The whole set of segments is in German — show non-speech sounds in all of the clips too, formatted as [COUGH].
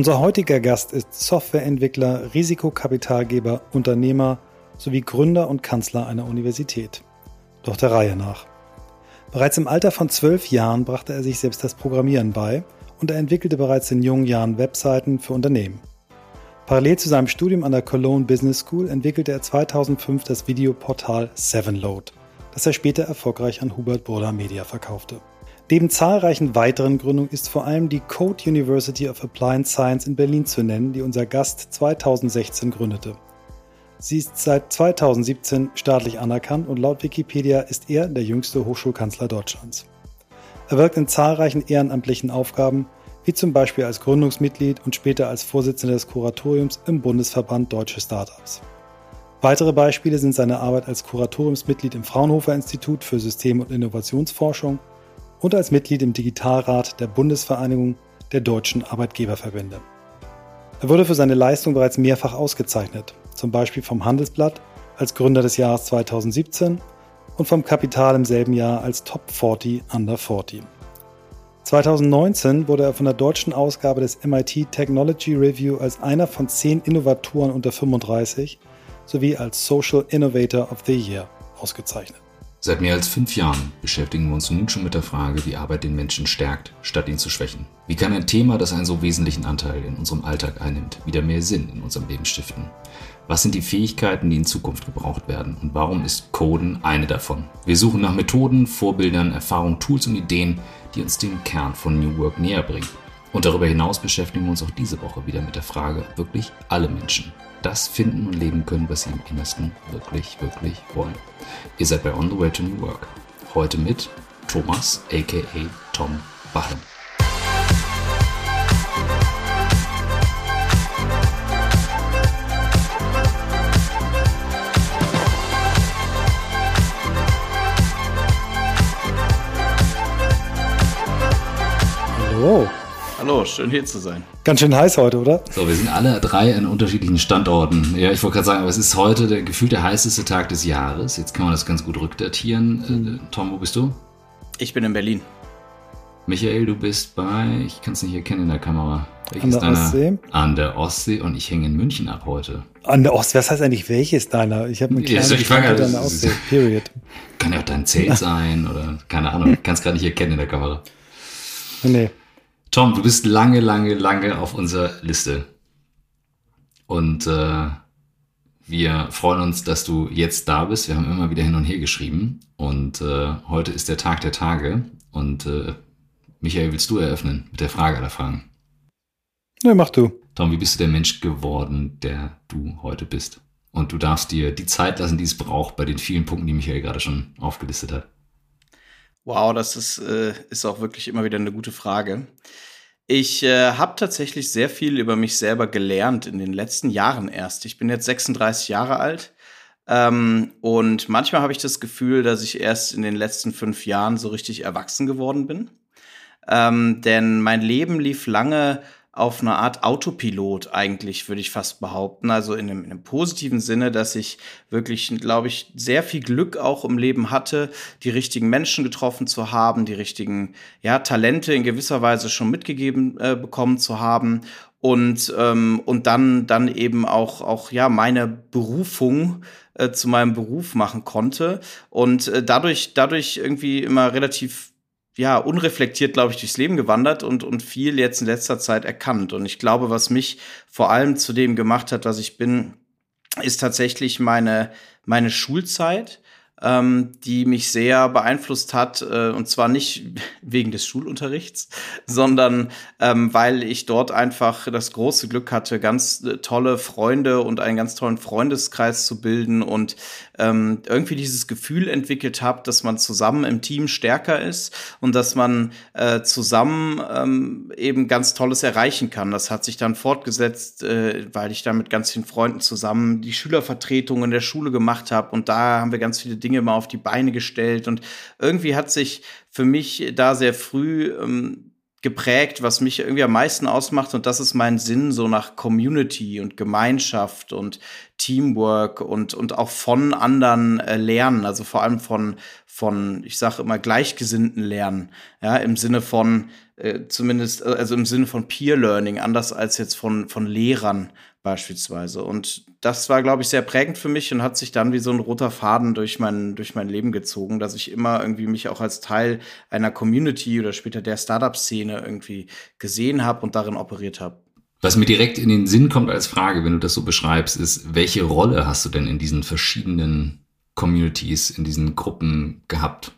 Unser heutiger Gast ist Softwareentwickler, Risikokapitalgeber, Unternehmer sowie Gründer und Kanzler einer Universität. Doch der Reihe nach. Bereits im Alter von zwölf Jahren brachte er sich selbst das Programmieren bei und er entwickelte bereits in jungen Jahren Webseiten für Unternehmen. Parallel zu seinem Studium an der Cologne Business School entwickelte er 2005 das Videoportal Sevenload, das er später erfolgreich an Hubert Burda Media verkaufte. Neben zahlreichen weiteren Gründungen ist vor allem die Code University of Applied Science in Berlin zu nennen, die unser Gast 2016 gründete. Sie ist seit 2017 staatlich anerkannt und laut Wikipedia ist er der jüngste Hochschulkanzler Deutschlands. Er wirkt in zahlreichen ehrenamtlichen Aufgaben, wie zum Beispiel als Gründungsmitglied und später als Vorsitzender des Kuratoriums im Bundesverband Deutsche Startups. Weitere Beispiele sind seine Arbeit als Kuratoriumsmitglied im Fraunhofer Institut für System- und Innovationsforschung und als Mitglied im Digitalrat der Bundesvereinigung der deutschen Arbeitgeberverbände. Er wurde für seine Leistung bereits mehrfach ausgezeichnet, zum Beispiel vom Handelsblatt als Gründer des Jahres 2017 und vom Kapital im selben Jahr als Top 40 Under 40. 2019 wurde er von der deutschen Ausgabe des MIT Technology Review als einer von zehn Innovatoren unter 35 sowie als Social Innovator of the Year ausgezeichnet. Seit mehr als fünf Jahren beschäftigen wir uns nun schon mit der Frage, wie Arbeit den Menschen stärkt, statt ihn zu schwächen. Wie kann ein Thema, das einen so wesentlichen Anteil in unserem Alltag einnimmt, wieder mehr Sinn in unserem Leben stiften? Was sind die Fähigkeiten, die in Zukunft gebraucht werden? Und warum ist Coden eine davon? Wir suchen nach Methoden, Vorbildern, Erfahrungen, Tools und Ideen, die uns den Kern von New Work näher bringen. Und darüber hinaus beschäftigen wir uns auch diese Woche wieder mit der Frage, wirklich alle Menschen das finden und leben können, was sie im Innersten wirklich, wirklich wollen. Ihr seid bei On the Way to New Work. Heute mit Thomas, aka Tom Bachem. Hallo, schön hier zu sein. Ganz schön heiß heute, oder? So, wir sind alle drei an unterschiedlichen Standorten. Ja, ich wollte gerade sagen, aber es ist heute der gefühlt der heißeste Tag des Jahres. Jetzt kann man das ganz gut rückdatieren. Äh, Tom, wo bist du? Ich bin in Berlin. Michael, du bist bei, ich kann es nicht erkennen in der Kamera. Welches an der deiner? Ostsee. An der Ostsee und ich hänge in München ab heute. An der Ostsee, was heißt eigentlich welches deiner? Ich habe eine kleine ja, ich frage, an der Ostsee, period. Kann ja auch dein Zelt [LAUGHS] sein oder keine Ahnung, kann es gerade nicht erkennen in der Kamera. Nee. Tom, du bist lange, lange, lange auf unserer Liste. Und äh, wir freuen uns, dass du jetzt da bist. Wir haben immer wieder hin und her geschrieben. Und äh, heute ist der Tag der Tage. Und äh, Michael, willst du eröffnen mit der Frage aller Fragen? Ne, mach du. Tom, wie bist du der Mensch geworden, der du heute bist? Und du darfst dir die Zeit lassen, die es braucht, bei den vielen Punkten, die Michael gerade schon aufgelistet hat. Wow, das ist, äh, ist auch wirklich immer wieder eine gute Frage. Ich äh, habe tatsächlich sehr viel über mich selber gelernt in den letzten Jahren erst. Ich bin jetzt 36 Jahre alt ähm, und manchmal habe ich das Gefühl, dass ich erst in den letzten fünf Jahren so richtig erwachsen geworden bin. Ähm, denn mein Leben lief lange auf eine Art Autopilot eigentlich, würde ich fast behaupten. Also in einem, in einem positiven Sinne, dass ich wirklich, glaube ich, sehr viel Glück auch im Leben hatte, die richtigen Menschen getroffen zu haben, die richtigen ja, Talente in gewisser Weise schon mitgegeben äh, bekommen zu haben und ähm, und dann dann eben auch auch ja meine Berufung äh, zu meinem Beruf machen konnte und äh, dadurch dadurch irgendwie immer relativ ja, unreflektiert, glaube ich, durchs Leben gewandert und, und viel jetzt in letzter Zeit erkannt. Und ich glaube, was mich vor allem zu dem gemacht hat, was ich bin, ist tatsächlich meine, meine Schulzeit ähm, die mich sehr beeinflusst hat, äh, und zwar nicht [LAUGHS] wegen des Schulunterrichts, sondern ähm, weil ich dort einfach das große Glück hatte, ganz äh, tolle Freunde und einen ganz tollen Freundeskreis zu bilden und ähm, irgendwie dieses Gefühl entwickelt habe, dass man zusammen im Team stärker ist und dass man äh, zusammen ähm, eben ganz Tolles erreichen kann. Das hat sich dann fortgesetzt, äh, weil ich da mit ganz vielen Freunden zusammen die Schülervertretung in der Schule gemacht habe und da haben wir ganz viele Dinge Dinge mal auf die Beine gestellt. Und irgendwie hat sich für mich da sehr früh ähm, geprägt, was mich irgendwie am meisten ausmacht. Und das ist mein Sinn so nach Community und Gemeinschaft und Teamwork und, und auch von anderen äh, lernen, also vor allem von, von, ich sage immer, Gleichgesinnten lernen, ja, im Sinne von, äh, zumindest, äh, also im Sinne von Peer Learning, anders als jetzt von, von Lehrern beispielsweise. Und das war, glaube ich, sehr prägend für mich und hat sich dann wie so ein roter Faden durch mein, durch mein Leben gezogen, dass ich immer irgendwie mich auch als Teil einer Community oder später der Startup-Szene irgendwie gesehen habe und darin operiert habe. Was mir direkt in den Sinn kommt als Frage, wenn du das so beschreibst, ist, welche Rolle hast du denn in diesen verschiedenen Communities, in diesen Gruppen gehabt?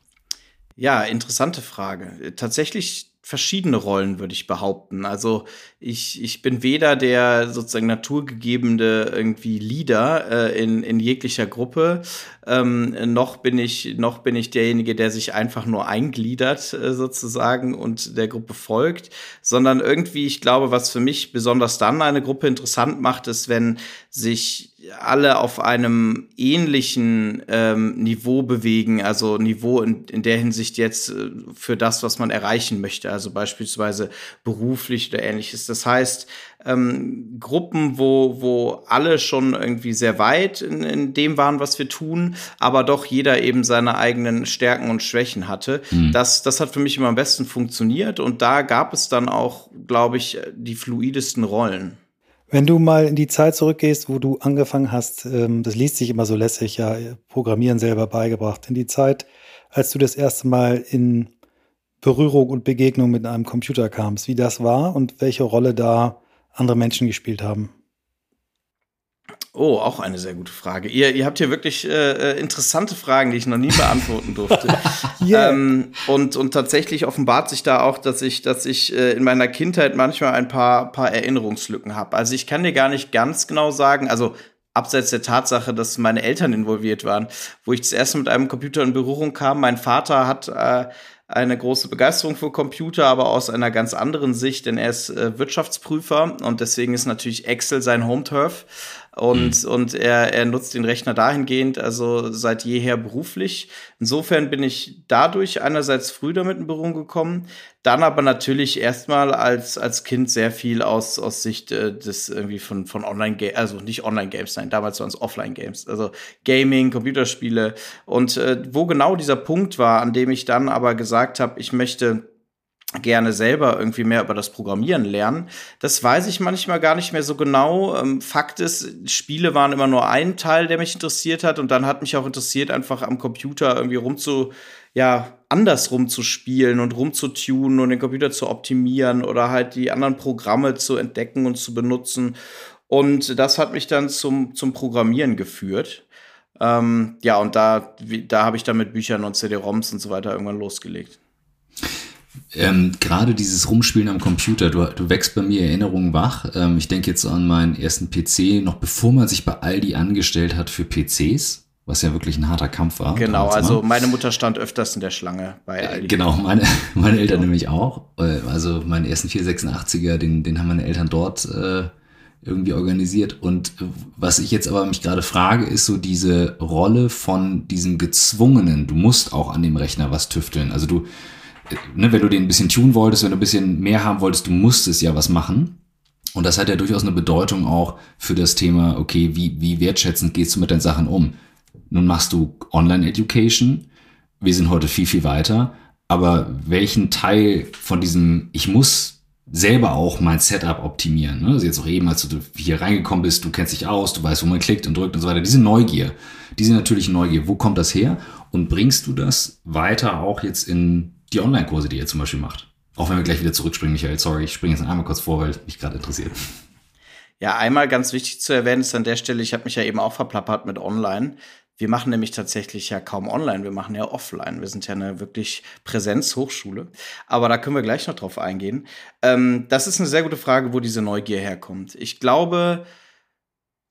Ja, interessante Frage. Tatsächlich verschiedene Rollen, würde ich behaupten. Also ich, ich bin weder der sozusagen naturgegebene irgendwie Leader äh, in, in jeglicher Gruppe, ähm, noch bin ich noch bin ich derjenige, der sich einfach nur eingliedert äh, sozusagen und der Gruppe folgt, sondern irgendwie, ich glaube, was für mich besonders dann eine Gruppe interessant macht, ist, wenn sich alle auf einem ähnlichen ähm, Niveau bewegen, also Niveau in, in der Hinsicht jetzt äh, für das, was man erreichen möchte, also beispielsweise beruflich oder ähnliches. Das heißt, ähm, Gruppen, wo, wo alle schon irgendwie sehr weit in, in dem waren, was wir tun, aber doch jeder eben seine eigenen Stärken und Schwächen hatte. Mhm. Das, das hat für mich immer am besten funktioniert und da gab es dann auch, glaube ich, die fluidesten Rollen. Wenn du mal in die Zeit zurückgehst, wo du angefangen hast, ähm, das liest sich immer so lässig, ja, Programmieren selber beigebracht, in die Zeit, als du das erste Mal in Berührung und Begegnung mit einem Computer kamst, wie das war und welche Rolle da andere Menschen gespielt haben? Oh, auch eine sehr gute Frage. Ihr, ihr habt hier wirklich äh, äh interessante Fragen, die ich noch nie beantworten durfte. [LAUGHS] yeah. ähm, und, und tatsächlich offenbart sich da auch, dass ich, dass ich äh, in meiner Kindheit manchmal ein paar, paar Erinnerungslücken habe. Also ich kann dir gar nicht ganz genau sagen, also abseits der Tatsache, dass meine Eltern involviert waren, wo ich das erste mit einem Computer in Berührung kam. Mein Vater hat äh, eine große Begeisterung für Computer, aber aus einer ganz anderen Sicht, denn er ist äh, Wirtschaftsprüfer und deswegen ist natürlich Excel sein Home-Turf und, mhm. und er, er nutzt den Rechner dahingehend, also seit jeher beruflich. Insofern bin ich dadurch einerseits früh damit in Berührung gekommen, dann aber natürlich erstmal als, als Kind sehr viel aus, aus Sicht äh, des irgendwie von, von Online-Games, also nicht Online-Games, nein, damals waren es Offline-Games, also Gaming, Computerspiele und äh, wo genau dieser Punkt war, an dem ich dann aber gesagt habe, ich möchte gerne selber irgendwie mehr über das Programmieren lernen. Das weiß ich manchmal gar nicht mehr so genau. Ähm, Fakt ist, Spiele waren immer nur ein Teil, der mich interessiert hat. Und dann hat mich auch interessiert, einfach am Computer irgendwie rumzu, ja, andersrum zu spielen und rumzutunen und den Computer zu optimieren oder halt die anderen Programme zu entdecken und zu benutzen. Und das hat mich dann zum, zum Programmieren geführt. Ähm, ja, und da, da habe ich dann mit Büchern und CD-ROMs und so weiter irgendwann losgelegt. Ähm, Gerade dieses Rumspielen am Computer, du, du wächst bei mir Erinnerungen wach. Ähm, ich denke jetzt an meinen ersten PC, noch bevor man sich bei Aldi angestellt hat für PCs, was ja wirklich ein harter Kampf war. Genau, also mal. meine Mutter stand öfters in der Schlange bei äh, Aldi. Genau, meine, [LAUGHS] meine Eltern ja. nämlich auch. Äh, also meinen ersten 486er, den, den haben meine Eltern dort äh, irgendwie organisiert. Und was ich jetzt aber mich gerade frage, ist so diese Rolle von diesem gezwungenen, du musst auch an dem Rechner was tüfteln. Also du, ne, wenn du den ein bisschen tun wolltest, wenn du ein bisschen mehr haben wolltest, du musstest ja was machen. Und das hat ja durchaus eine Bedeutung auch für das Thema, okay, wie, wie wertschätzend gehst du mit deinen Sachen um? Nun machst du Online-Education. Wir sind heute viel, viel weiter. Aber welchen Teil von diesem, ich muss selber auch mein Setup optimieren. Ne? Also jetzt auch eben, als du hier reingekommen bist, du kennst dich aus, du weißt, wo man klickt und drückt und so weiter. Diese Neugier, diese natürliche Neugier, wo kommt das her? Und bringst du das weiter auch jetzt in die Online-Kurse, die ihr zum Beispiel macht. Auch wenn wir gleich wieder zurückspringen, Michael, sorry, ich springe jetzt einmal kurz vor, weil mich gerade interessiert. Ja, einmal ganz wichtig zu erwähnen ist an der Stelle, ich habe mich ja eben auch verplappert mit Online. Wir machen nämlich tatsächlich ja kaum online, wir machen ja offline. Wir sind ja eine wirklich Präsenzhochschule. Aber da können wir gleich noch drauf eingehen. Ähm, das ist eine sehr gute Frage, wo diese Neugier herkommt. Ich glaube,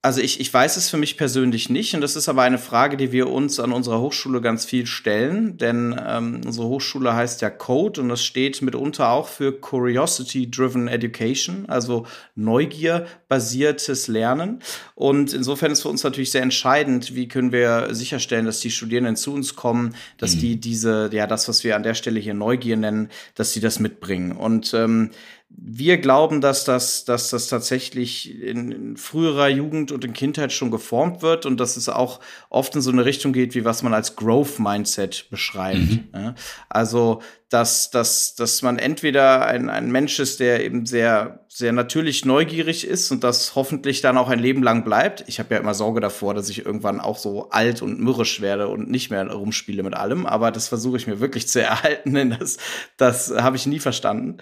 also ich, ich weiß es für mich persönlich nicht und das ist aber eine Frage, die wir uns an unserer Hochschule ganz viel stellen, denn ähm, unsere Hochschule heißt ja Code und das steht mitunter auch für Curiosity Driven Education, also Neugier-basiertes Lernen. Und insofern ist für uns natürlich sehr entscheidend, wie können wir sicherstellen, dass die Studierenden zu uns kommen, dass mhm. die diese, ja, das, was wir an der Stelle hier Neugier nennen, dass sie das mitbringen. Und ähm, wir glauben, dass das, dass das tatsächlich in, in, früherer Jugend und in Kindheit schon geformt wird und dass es auch oft in so eine Richtung geht, wie was man als Growth Mindset beschreibt. Mhm. Also dass, dass, dass man entweder ein, ein Mensch ist, der eben sehr, sehr natürlich neugierig ist und das hoffentlich dann auch ein Leben lang bleibt. Ich habe ja immer Sorge davor, dass ich irgendwann auch so alt und mürrisch werde und nicht mehr rumspiele mit allem, aber das versuche ich mir wirklich zu erhalten, [LAUGHS] denn das, das habe ich nie verstanden.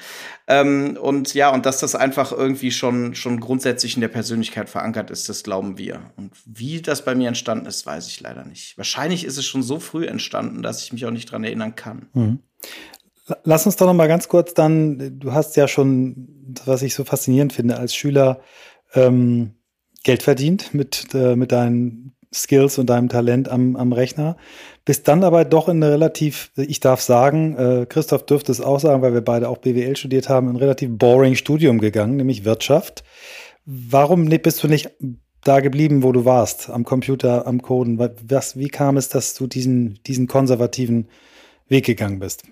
Ähm, und ja, und dass das einfach irgendwie schon, schon grundsätzlich in der Persönlichkeit verankert ist, das glauben wir. Und wie das bei mir entstanden ist, weiß ich leider nicht. Wahrscheinlich ist es schon so früh entstanden, dass ich mich auch nicht dran erinnern kann. Mhm. Lass uns doch noch mal ganz kurz dann, du hast ja schon, was ich so faszinierend finde, als Schüler ähm, Geld verdient mit, äh, mit deinen Skills und deinem Talent am, am Rechner. Bist dann aber doch in eine relativ, ich darf sagen, äh, Christoph dürfte es auch sagen, weil wir beide auch BWL studiert haben, ein relativ boring Studium gegangen, nämlich Wirtschaft. Warum bist du nicht da geblieben, wo du warst, am Computer, am Coden? Was, wie kam es, dass du diesen, diesen konservativen Weg gegangen bist?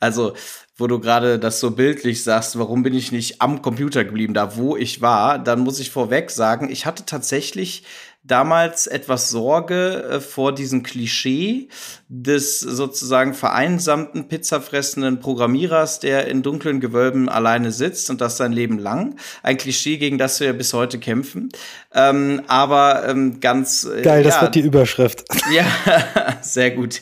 Also, wo du gerade das so bildlich sagst, warum bin ich nicht am Computer geblieben, da wo ich war, dann muss ich vorweg sagen, ich hatte tatsächlich damals etwas Sorge äh, vor diesem Klischee des sozusagen vereinsamten, pizzafressenden Programmierers, der in dunklen Gewölben alleine sitzt und das sein Leben lang. Ein Klischee, gegen das wir bis heute kämpfen. Ähm, aber ähm, ganz. Äh, Geil, das wird die Überschrift. [LAUGHS] Ja, sehr gut.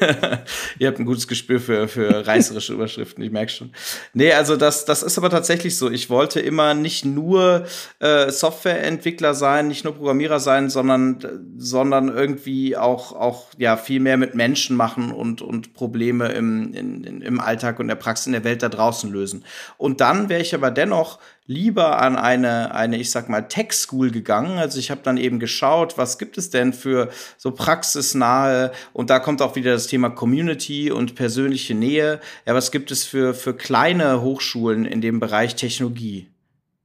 [LAUGHS] Ihr habt ein gutes Gespür für, für reißerische Überschriften, ich merke schon. Nee, also das, das ist aber tatsächlich so. Ich wollte immer nicht nur äh, Softwareentwickler sein, nicht nur Programmierer sein, sondern, sondern irgendwie auch, auch ja, viel mehr mit Menschen machen und, und Probleme im, in, im Alltag und der Praxis in der Welt da draußen lösen. Und dann wäre ich aber dennoch lieber an eine, eine ich sag mal, Tech-School gegangen. Also ich habe dann eben geschaut, was gibt es denn für so praxisnahe, und da kommt auch wieder das Thema Community und persönliche Nähe. Ja, was gibt es für, für kleine Hochschulen in dem Bereich Technologie?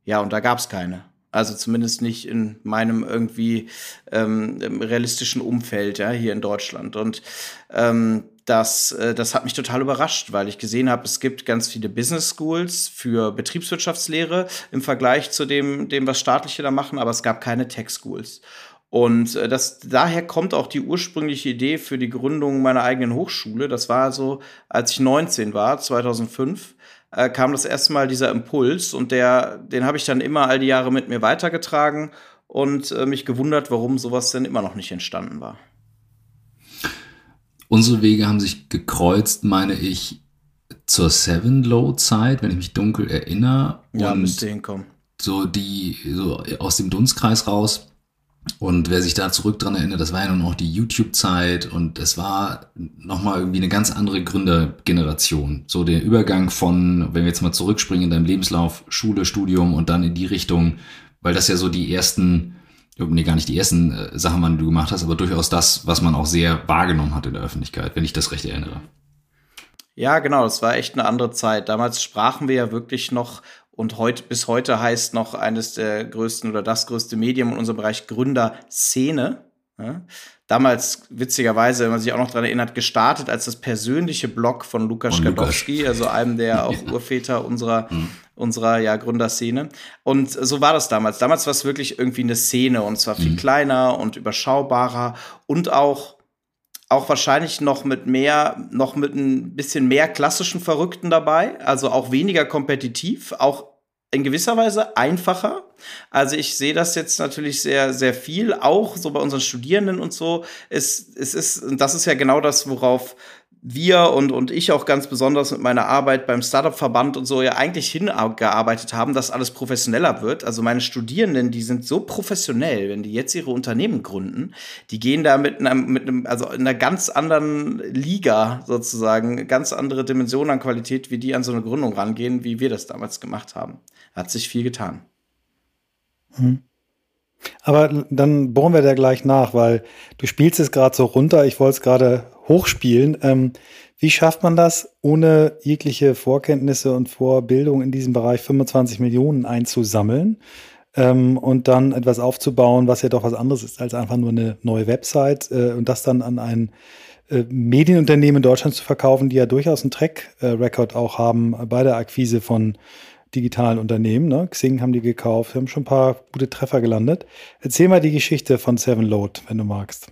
Ja, und da gab es keine. Also zumindest nicht in meinem irgendwie ähm, realistischen Umfeld, ja, hier in Deutschland. Und ähm, das, äh, das hat mich total überrascht, weil ich gesehen habe, es gibt ganz viele Business Schools für Betriebswirtschaftslehre im Vergleich zu dem, dem was staatliche da machen, aber es gab keine Tech Schools. Und äh, das, daher kommt auch die ursprüngliche Idee für die Gründung meiner eigenen Hochschule. Das war so, als ich 19 war, 2005, äh, kam das erste Mal dieser Impuls und der, den habe ich dann immer all die Jahre mit mir weitergetragen und äh, mich gewundert, warum sowas denn immer noch nicht entstanden war. Unsere Wege haben sich gekreuzt, meine ich, zur Seven Low Zeit, wenn ich mich dunkel erinnere. Ja, und müsste hinkommen. So die, so aus dem Dunstkreis raus. Und wer sich da zurück dran erinnert, das war ja nun auch die YouTube-Zeit und es war nochmal irgendwie eine ganz andere Gründergeneration. So der Übergang von, wenn wir jetzt mal zurückspringen in deinem Lebenslauf, Schule, Studium und dann in die Richtung, weil das ja so die ersten nee, gar nicht die ersten äh, Sachen waren, die du gemacht hast, aber durchaus das, was man auch sehr wahrgenommen hat in der Öffentlichkeit, wenn ich das recht erinnere. Ja, genau, es war echt eine andere Zeit. Damals sprachen wir ja wirklich noch und heute, bis heute heißt noch eines der größten oder das größte Medium in unserem Bereich Gründerszene. Ja? Damals, witzigerweise, wenn man sich auch noch daran erinnert, gestartet als das persönliche Blog von Lukas Skadowski, also einem der [LAUGHS] auch Urväter unserer, mhm. unserer ja, Gründerszene. Und so war das damals. Damals war es wirklich irgendwie eine Szene und zwar viel mhm. kleiner und überschaubarer und auch auch wahrscheinlich noch mit mehr, noch mit ein bisschen mehr klassischen Verrückten dabei, also auch weniger kompetitiv, auch in gewisser Weise einfacher. Also ich sehe das jetzt natürlich sehr, sehr viel, auch so bei unseren Studierenden und so. Es, es ist, das ist ja genau das, worauf wir und, und ich auch ganz besonders mit meiner Arbeit beim Startup-Verband und so ja eigentlich hingearbeitet haben, dass alles professioneller wird. Also meine Studierenden, die sind so professionell, wenn die jetzt ihre Unternehmen gründen, die gehen da mit einem, mit einem, also in einer ganz anderen Liga sozusagen, ganz andere Dimension an Qualität, wie die an so eine Gründung rangehen, wie wir das damals gemacht haben. Hat sich viel getan. Hm. Aber dann bohren wir da gleich nach, weil du spielst es gerade so runter. Ich wollte es gerade hochspielen. Ähm, wie schafft man das, ohne jegliche Vorkenntnisse und Vorbildung in diesem Bereich 25 Millionen einzusammeln ähm, und dann etwas aufzubauen, was ja doch was anderes ist als einfach nur eine neue Website äh, und das dann an ein äh, Medienunternehmen in Deutschland zu verkaufen, die ja durchaus einen Track-Record auch haben bei der Akquise von digitalen Unternehmen. Ne? Xing haben die gekauft, haben schon ein paar gute Treffer gelandet. Erzähl mal die Geschichte von Seven Load, wenn du magst.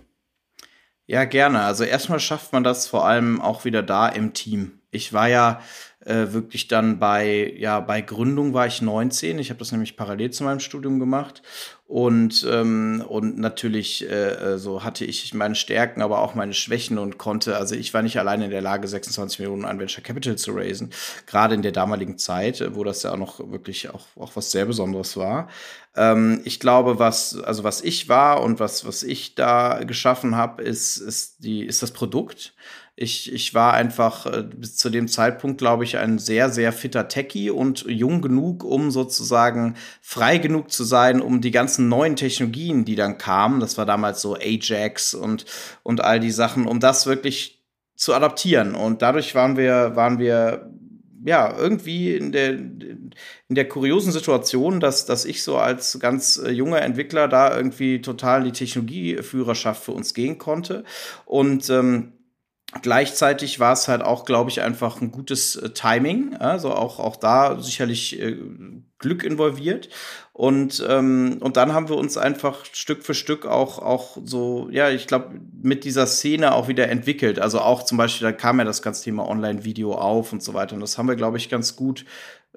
Ja, gerne. Also erstmal schafft man das vor allem auch wieder da im Team. Ich war ja äh, wirklich dann bei, ja, bei Gründung war ich 19. Ich habe das nämlich parallel zu meinem Studium gemacht. Und, ähm, und natürlich äh, so hatte ich meine Stärken, aber auch meine Schwächen und konnte, also ich war nicht alleine in der Lage, 26 Millionen an Venture Capital zu raisen, gerade in der damaligen Zeit, wo das ja auch noch wirklich auch, auch was sehr Besonderes war. Ähm, ich glaube, was, also was ich war und was, was ich da geschaffen habe, ist, ist, ist das Produkt. Ich, ich war einfach äh, bis zu dem Zeitpunkt, glaube ich, ein sehr, sehr fitter Techie und jung genug, um sozusagen frei genug zu sein, um die ganzen neuen Technologien, die dann kamen, das war damals so Ajax und, und all die Sachen, um das wirklich zu adaptieren. Und dadurch waren wir, waren wir ja, irgendwie in der, in der kuriosen Situation, dass, dass ich so als ganz äh, junger Entwickler da irgendwie total die Technologieführerschaft für uns gehen konnte. Und ähm, Gleichzeitig war es halt auch, glaube ich, einfach ein gutes äh, Timing. Also auch, auch da sicherlich äh, Glück involviert. Und, ähm, und dann haben wir uns einfach Stück für Stück auch, auch so, ja, ich glaube, mit dieser Szene auch wieder entwickelt. Also auch zum Beispiel, da kam ja das ganze Thema Online-Video auf und so weiter. Und das haben wir, glaube ich, ganz gut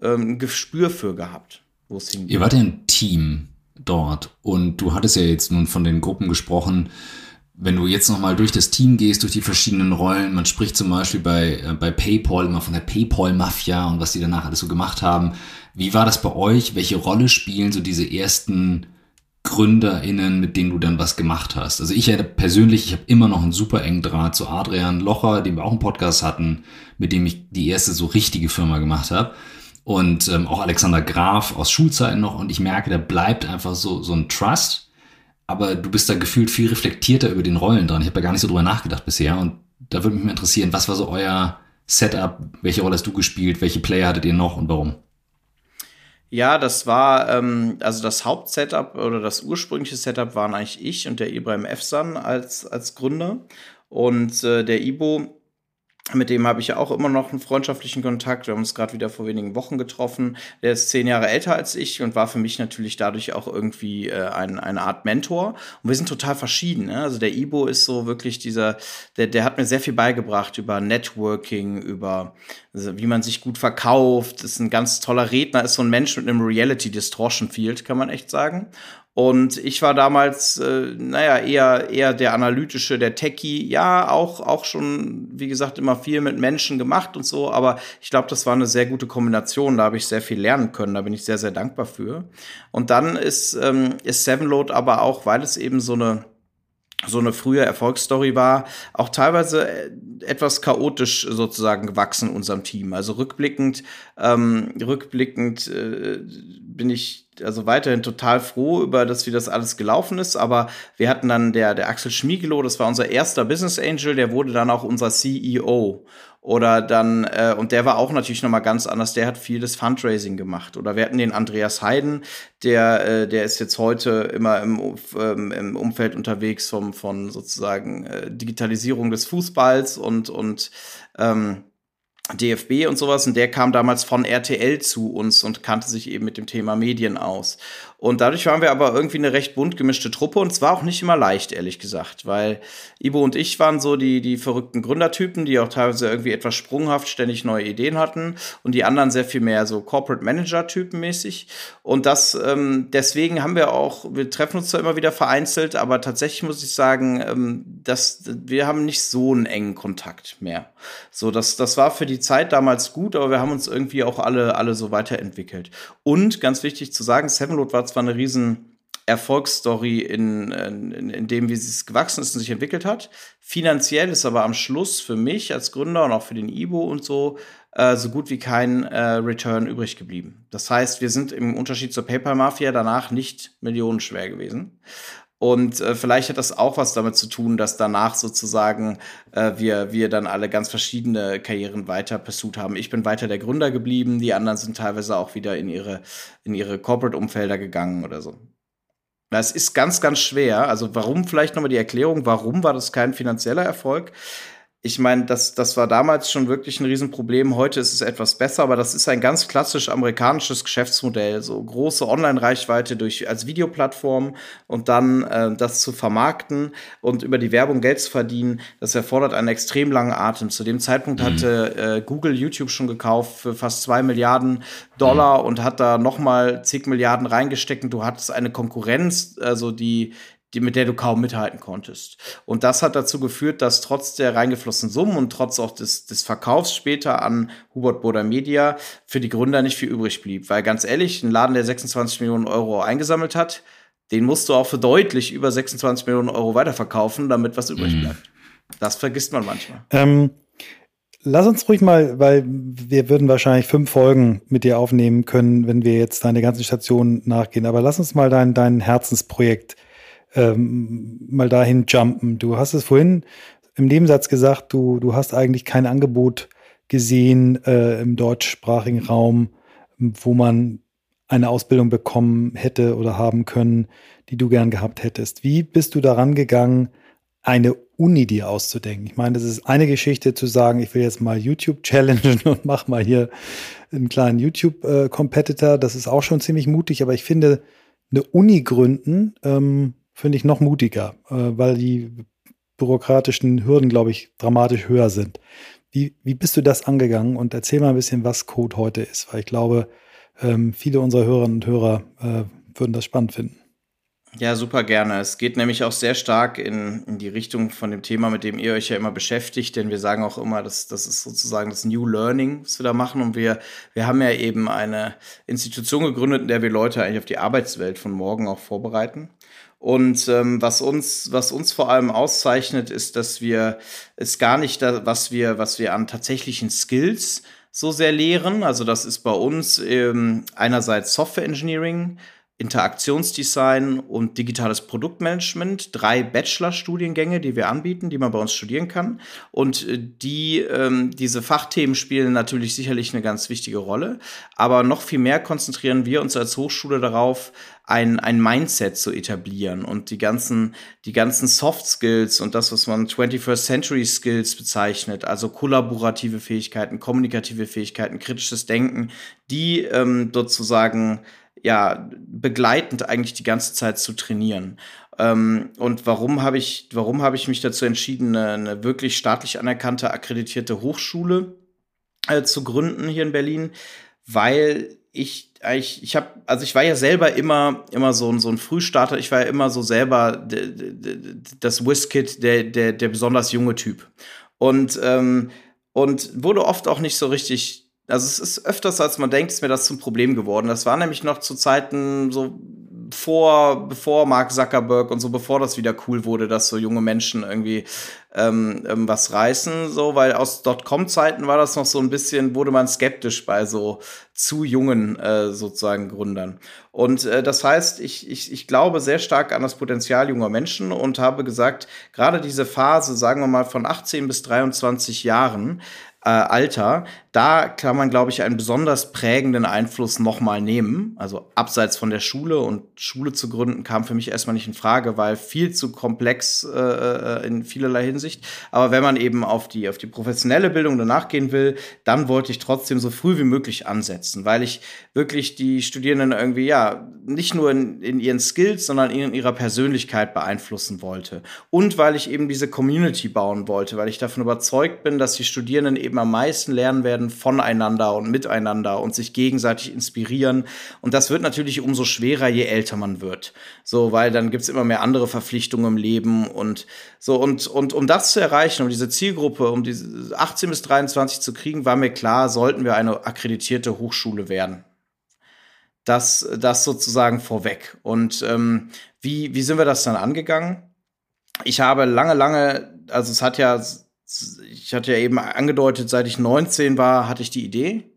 ähm, ein Gespür für gehabt, wo es hingeht. Ihr wart ja ein Team dort und du hattest ja jetzt nun von den Gruppen gesprochen, wenn du jetzt nochmal durch das Team gehst, durch die verschiedenen Rollen, man spricht zum Beispiel bei, äh, bei PayPal immer von der PayPal-Mafia und was die danach alles so gemacht haben. Wie war das bei euch? Welche Rolle spielen so diese ersten GründerInnen, mit denen du dann was gemacht hast? Also ich hätte persönlich, ich habe immer noch einen super engen Draht zu Adrian Locher, den wir auch einen Podcast hatten, mit dem ich die erste so richtige Firma gemacht habe. Und ähm, auch Alexander Graf aus Schulzeiten noch. Und ich merke, da bleibt einfach so, so ein Trust aber du bist da gefühlt viel reflektierter über den Rollen dran. Ich habe ja gar nicht so drüber nachgedacht bisher und da würde mich mal interessieren, was war so euer Setup? Welche Rolle hast du gespielt? Welche Player hattet ihr noch und warum? Ja, das war, ähm, also das Hauptsetup oder das ursprüngliche Setup waren eigentlich ich und der Ibrahim Efsan als, als Gründer. Und äh, der Ibo mit dem habe ich ja auch immer noch einen freundschaftlichen Kontakt. Wir haben uns gerade wieder vor wenigen Wochen getroffen. Der ist zehn Jahre älter als ich und war für mich natürlich dadurch auch irgendwie äh, ein, eine Art Mentor. Und wir sind total verschieden. Ne? Also der Ibo ist so wirklich dieser, der, der hat mir sehr viel beigebracht über Networking, über also wie man sich gut verkauft. Ist ein ganz toller Redner, ist so ein Mensch mit einem Reality Distortion Field, kann man echt sagen. Und ich war damals, äh, naja, eher, eher der analytische, der Techie. Ja, auch, auch schon, wie gesagt, immer viel mit Menschen gemacht und so. Aber ich glaube, das war eine sehr gute Kombination. Da habe ich sehr viel lernen können. Da bin ich sehr, sehr dankbar für. Und dann ist, ähm, ist Sevenload aber auch, weil es eben so eine, so eine frühe Erfolgsstory war, auch teilweise äh, etwas chaotisch sozusagen gewachsen in unserem Team. Also rückblickend, ähm, rückblickend äh, bin ich also weiterhin total froh über das, wie das alles gelaufen ist. Aber wir hatten dann der, der Axel Schmiegelow, das war unser erster Business Angel, der wurde dann auch unser CEO. Oder dann, äh, und der war auch natürlich nochmal ganz anders, der hat viel das Fundraising gemacht. Oder wir hatten den Andreas Heiden, der, äh, der ist jetzt heute immer im, ähm, im Umfeld unterwegs vom, von sozusagen äh, Digitalisierung des Fußballs und, und ähm, DFB und sowas und der kam damals von RTL zu uns und kannte sich eben mit dem Thema Medien aus. Und dadurch waren wir aber irgendwie eine recht bunt gemischte Truppe und es war auch nicht immer leicht, ehrlich gesagt, weil Ibo und ich waren so die, die verrückten Gründertypen, die auch teilweise irgendwie etwas sprunghaft ständig neue Ideen hatten und die anderen sehr viel mehr so Corporate Manager-Typen mäßig. Und das, ähm, deswegen haben wir auch, wir treffen uns zwar immer wieder vereinzelt, aber tatsächlich muss ich sagen, ähm, dass wir haben nicht so einen engen Kontakt mehr. So, das, das war für die Zeit damals gut, aber wir haben uns irgendwie auch alle, alle so weiterentwickelt. Und ganz wichtig zu sagen, Sevenload war zwar eine riesen Erfolgsstory in, in, in dem, wie es gewachsen ist und sich entwickelt hat. Finanziell ist aber am Schluss für mich als Gründer und auch für den Ibo und so äh, so gut wie kein äh, Return übrig geblieben. Das heißt, wir sind im Unterschied zur PayPal Mafia danach nicht millionenschwer gewesen. Und äh, vielleicht hat das auch was damit zu tun, dass danach sozusagen äh, wir, wir dann alle ganz verschiedene Karrieren weiter pursued haben. Ich bin weiter der Gründer geblieben, die anderen sind teilweise auch wieder in ihre, in ihre Corporate-Umfelder gegangen oder so. Das ist ganz, ganz schwer. Also warum vielleicht nochmal die Erklärung, warum war das kein finanzieller Erfolg? Ich meine, das, das war damals schon wirklich ein Riesenproblem. Heute ist es etwas besser, aber das ist ein ganz klassisch amerikanisches Geschäftsmodell. So große Online-Reichweite durch als Videoplattform und dann äh, das zu vermarkten und über die Werbung Geld zu verdienen, das erfordert einen extrem langen Atem. Zu dem Zeitpunkt mhm. hatte äh, Google YouTube schon gekauft für fast zwei Milliarden Dollar mhm. und hat da noch mal zig Milliarden reingesteckt. Und du hattest eine Konkurrenz, also die die, mit der du kaum mithalten konntest. Und das hat dazu geführt, dass trotz der reingeflossenen Summen und trotz auch des, des Verkaufs später an Hubert Boder Media für die Gründer nicht viel übrig blieb. Weil ganz ehrlich, ein Laden, der 26 Millionen Euro eingesammelt hat, den musst du auch für deutlich über 26 Millionen Euro weiterverkaufen, damit was übrig mhm. bleibt. Das vergisst man manchmal. Ähm, lass uns ruhig mal, weil wir würden wahrscheinlich fünf Folgen mit dir aufnehmen können, wenn wir jetzt deine ganzen Stationen nachgehen. Aber lass uns mal dein, dein Herzensprojekt ähm, mal dahin jumpen. Du hast es vorhin im Nebensatz gesagt, du, du hast eigentlich kein Angebot gesehen äh, im deutschsprachigen Raum, wo man eine Ausbildung bekommen hätte oder haben können, die du gern gehabt hättest. Wie bist du daran gegangen, eine Uni dir auszudenken? Ich meine, das ist eine Geschichte zu sagen, ich will jetzt mal YouTube challengen [LAUGHS] und mach mal hier einen kleinen YouTube-Competitor. Äh, das ist auch schon ziemlich mutig, aber ich finde, eine Uni gründen, ähm, finde ich noch mutiger, äh, weil die bürokratischen Hürden, glaube ich, dramatisch höher sind. Wie, wie bist du das angegangen? Und erzähl mal ein bisschen, was Code heute ist, weil ich glaube, ähm, viele unserer Hörerinnen und Hörer äh, würden das spannend finden. Ja, super gerne. Es geht nämlich auch sehr stark in, in die Richtung von dem Thema, mit dem ihr euch ja immer beschäftigt, denn wir sagen auch immer, dass das ist sozusagen das New Learning, was wir da machen. Und wir, wir haben ja eben eine Institution gegründet, in der wir Leute eigentlich auf die Arbeitswelt von morgen auch vorbereiten. Und ähm, was uns, was uns vor allem auszeichnet, ist, dass wir es gar nicht, da, was wir, was wir an tatsächlichen Skills so sehr lehren. Also das ist bei uns ähm, einerseits Software Engineering, Interaktionsdesign und digitales Produktmanagement, drei Bachelorstudiengänge, die wir anbieten, die man bei uns studieren kann. Und äh, die, ähm, diese Fachthemen spielen natürlich sicherlich eine ganz wichtige Rolle. Aber noch viel mehr konzentrieren wir uns als Hochschule darauf, ein, ein Mindset zu etablieren und die ganzen, die ganzen Soft Skills und das, was man 21st Century Skills bezeichnet, also kollaborative Fähigkeiten, kommunikative Fähigkeiten, kritisches Denken, die ähm, sozusagen ja begleitend eigentlich die ganze Zeit zu trainieren. Ähm, und warum habe ich, warum habe ich mich dazu entschieden, eine, eine wirklich staatlich anerkannte akkreditierte Hochschule äh, zu gründen hier in Berlin? Weil ich ich, ich habe, also ich war ja selber immer, immer so ein, so ein Frühstarter. Ich war ja immer so selber das Whiskit, der, der, der besonders junge Typ. Und, ähm, und wurde oft auch nicht so richtig also es ist öfters, als man denkt, ist mir das zum Problem geworden. Das war nämlich noch zu Zeiten so vor, bevor Mark Zuckerberg und so, bevor das wieder cool wurde, dass so junge Menschen irgendwie ähm, ähm, was reißen, so, weil aus Dotcom-Zeiten war das noch so ein bisschen, wurde man skeptisch bei so zu jungen äh, sozusagen Gründern. Und äh, das heißt, ich, ich, ich glaube sehr stark an das Potenzial junger Menschen und habe gesagt, gerade diese Phase, sagen wir mal von 18 bis 23 Jahren, äh, Alter, da kann man, glaube ich, einen besonders prägenden Einfluss nochmal nehmen. Also abseits von der Schule und Schule zu gründen kam für mich erstmal nicht in Frage, weil viel zu komplex äh, äh, in vielerlei Hinsicht. Aber wenn man eben auf die, auf die professionelle Bildung danach gehen will, dann wollte ich trotzdem so früh wie möglich ansetzen, weil ich wirklich die Studierenden irgendwie, ja, nicht nur in, in ihren Skills, sondern in ihrer Persönlichkeit beeinflussen wollte. Und weil ich eben diese Community bauen wollte, weil ich davon überzeugt bin, dass die Studierenden eben am meisten lernen werden, werden voneinander und miteinander und sich gegenseitig inspirieren. Und das wird natürlich umso schwerer, je älter man wird. So, weil dann gibt's immer mehr andere Verpflichtungen im Leben und so. Und, und um das zu erreichen, um diese Zielgruppe, um diese 18 bis 23 zu kriegen, war mir klar, sollten wir eine akkreditierte Hochschule werden. Das, das sozusagen vorweg. Und ähm, wie, wie sind wir das dann angegangen? Ich habe lange, lange, also es hat ja ich hatte ja eben angedeutet, seit ich 19 war, hatte ich die Idee.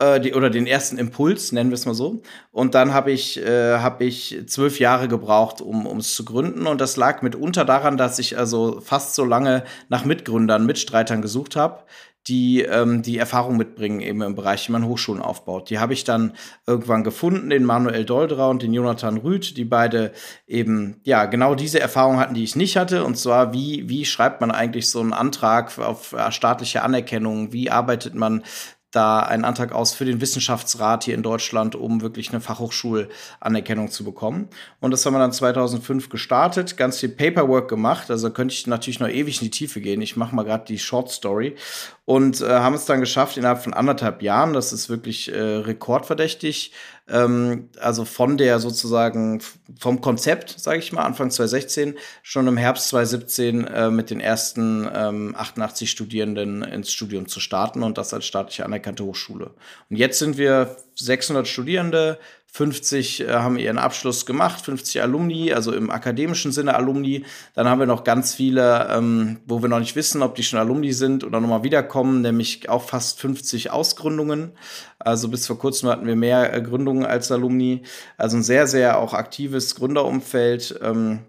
äh, die, oder den ersten Impuls, nennen wir es mal so. Und dann habe ich, äh, hab ich zwölf Jahre gebraucht, um um es zu gründen. Und das lag mitunter daran, dass ich also fast so lange nach Mitgründern, Mitstreitern gesucht habe, die ähm, die Erfahrung mitbringen eben im Bereich, wie man Hochschulen aufbaut. Die habe ich dann irgendwann gefunden, den Manuel Doldra und den Jonathan Rüth, die beide eben ja genau diese Erfahrung hatten, die ich nicht hatte. Und zwar wie wie schreibt man eigentlich so einen Antrag auf äh, staatliche Anerkennung? Wie arbeitet man da einen Antrag aus für den Wissenschaftsrat hier in Deutschland, um wirklich eine Fachhochschulanerkennung zu bekommen. Und das haben wir dann 2005 gestartet, ganz viel Paperwork gemacht. Also könnte ich natürlich noch ewig in die Tiefe gehen. Ich mache mal gerade die Short Story und äh, haben es dann geschafft innerhalb von anderthalb Jahren. Das ist wirklich äh, rekordverdächtig. Ähm, also von der sozusagen vom Konzept, sage ich mal, Anfang 2016 schon im Herbst 2017 äh, mit den ersten ähm, 88 Studierenden ins Studium zu starten und das als staatliche anerkannte Hochschule. Und jetzt sind wir 600 Studierende, 50 äh, haben ihren Abschluss gemacht, 50 Alumni, also im akademischen Sinne Alumni. Dann haben wir noch ganz viele, ähm, wo wir noch nicht wissen, ob die schon Alumni sind oder nochmal wiederkommen, nämlich auch fast 50 Ausgründungen. Also bis vor kurzem hatten wir mehr äh, Gründungen als Alumni. Also ein sehr, sehr auch aktives Gründerumfeld. Ähm,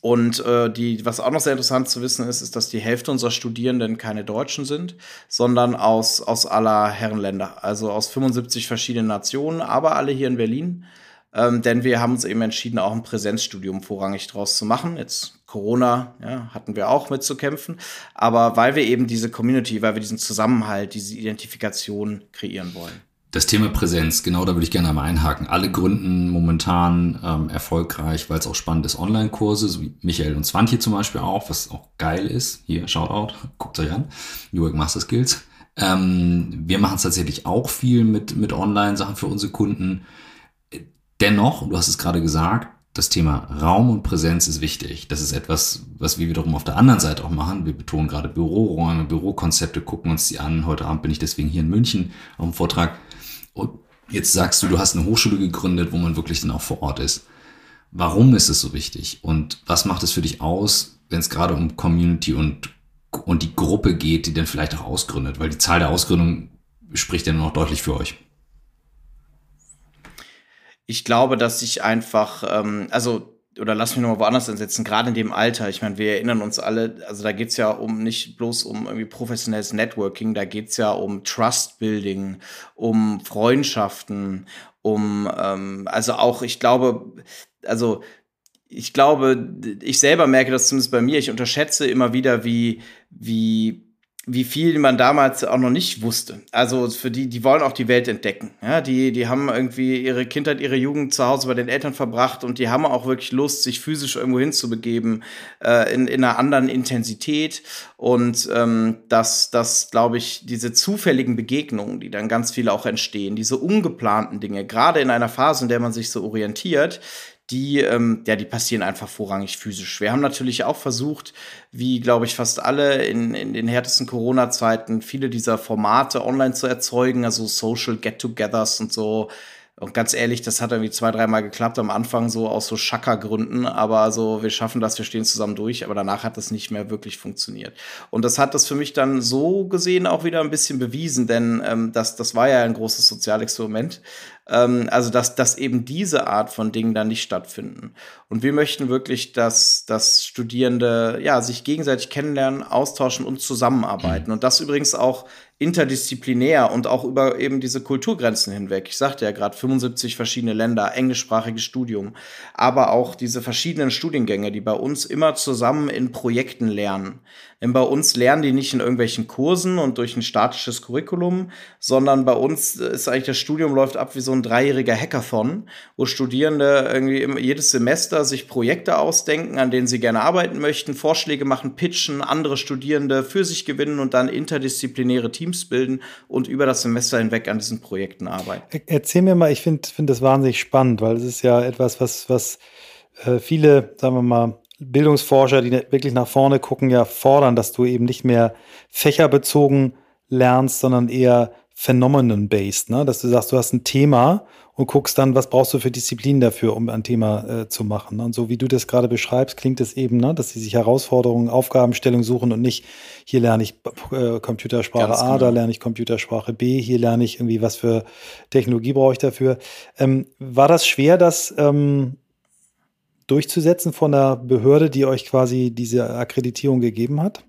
und äh, die, was auch noch sehr interessant zu wissen ist, ist, dass die Hälfte unserer Studierenden keine Deutschen sind, sondern aus, aus aller Herrenländer, also aus 75 verschiedenen Nationen, aber alle hier in Berlin. Ähm, denn wir haben uns eben entschieden, auch ein Präsenzstudium vorrangig draus zu machen. Jetzt Corona ja, hatten wir auch mitzukämpfen, aber weil wir eben diese Community, weil wir diesen Zusammenhalt, diese Identifikation kreieren wollen. Das Thema Präsenz, genau da würde ich gerne einmal einhaken. Alle gründen momentan ähm, erfolgreich, weil es auch spannend ist, Online-Kurse, so wie Michael und Swantje zum Beispiel auch, was auch geil ist. Hier, Shoutout, [LAUGHS] guckt euch an. York Master Skills. Ähm, wir machen es tatsächlich auch viel mit, mit Online-Sachen für unsere Kunden. Dennoch, du hast es gerade gesagt, das Thema Raum und Präsenz ist wichtig. Das ist etwas, was wir wiederum auf der anderen Seite auch machen. Wir betonen gerade Büroräume, Bürokonzepte, gucken uns die an. Heute Abend bin ich deswegen hier in München auf dem Vortrag und jetzt sagst du, du hast eine Hochschule gegründet, wo man wirklich dann auch vor Ort ist. Warum ist es so wichtig? Und was macht es für dich aus, wenn es gerade um Community und, und die Gruppe geht, die dann vielleicht auch ausgründet? Weil die Zahl der Ausgründungen spricht ja nur noch deutlich für euch. Ich glaube, dass ich einfach, ähm, also oder lass mich nochmal woanders ansetzen, gerade in dem Alter. Ich meine, wir erinnern uns alle, also da geht's ja um nicht bloß um irgendwie professionelles Networking, da geht's ja um Trust-Building, um Freundschaften, um, ähm, also auch, ich glaube, also ich glaube, ich selber merke das zumindest bei mir, ich unterschätze immer wieder, wie, wie wie viel man damals auch noch nicht wusste. Also für die, die wollen auch die Welt entdecken. Ja, die, die haben irgendwie ihre Kindheit, ihre Jugend zu Hause bei den Eltern verbracht und die haben auch wirklich Lust, sich physisch irgendwo hinzubegeben, äh, in, in einer anderen Intensität. Und ähm, dass, dass glaube ich, diese zufälligen Begegnungen, die dann ganz viele auch entstehen, diese ungeplanten Dinge, gerade in einer Phase, in der man sich so orientiert, die, ähm, ja, die passieren einfach vorrangig physisch. Wir haben natürlich auch versucht, wie, glaube ich, fast alle in, in den härtesten Corona-Zeiten, viele dieser Formate online zu erzeugen, also Social Get-togethers und so. Und ganz ehrlich, das hat irgendwie zwei, dreimal geklappt am Anfang so aus so Schacker-Gründen, aber so, wir schaffen das, wir stehen zusammen durch, aber danach hat das nicht mehr wirklich funktioniert. Und das hat das für mich dann so gesehen auch wieder ein bisschen bewiesen, denn ähm, das, das war ja ein großes Sozialexperiment. Ähm, also, dass, dass eben diese Art von Dingen dann nicht stattfinden. Und wir möchten wirklich, dass, dass Studierende ja, sich gegenseitig kennenlernen, austauschen und zusammenarbeiten. Mhm. Und das übrigens auch interdisziplinär und auch über eben diese Kulturgrenzen hinweg. Ich sagte ja gerade 75 verschiedene Länder, englischsprachiges Studium, aber auch diese verschiedenen Studiengänge, die bei uns immer zusammen in Projekten lernen. Denn bei uns lernen die nicht in irgendwelchen Kursen und durch ein statisches Curriculum, sondern bei uns ist eigentlich das Studium läuft ab wie so ein dreijähriger Hackathon, wo Studierende irgendwie jedes Semester sich Projekte ausdenken, an denen sie gerne arbeiten möchten, Vorschläge machen, pitchen, andere Studierende für sich gewinnen und dann interdisziplinäre Teams bilden und über das Semester hinweg an diesen Projekten arbeiten. Erzähl mir mal, ich finde find das wahnsinnig spannend, weil es ist ja etwas, was, was äh, viele, sagen wir mal, Bildungsforscher, die wirklich nach vorne gucken, ja fordern, dass du eben nicht mehr fächerbezogen lernst, sondern eher phenomenon-based, ne? dass du sagst, du hast ein Thema und guckst dann, was brauchst du für Disziplinen dafür, um ein Thema äh, zu machen. Ne? Und so wie du das gerade beschreibst, klingt es eben, ne? dass sie sich Herausforderungen, Aufgabenstellungen suchen und nicht, hier lerne ich äh, Computersprache Ganz A, genau. da lerne ich Computersprache B, hier lerne ich irgendwie, was für Technologie brauche ich dafür. Ähm, war das schwer, das ähm, durchzusetzen von der Behörde, die euch quasi diese Akkreditierung gegeben hat?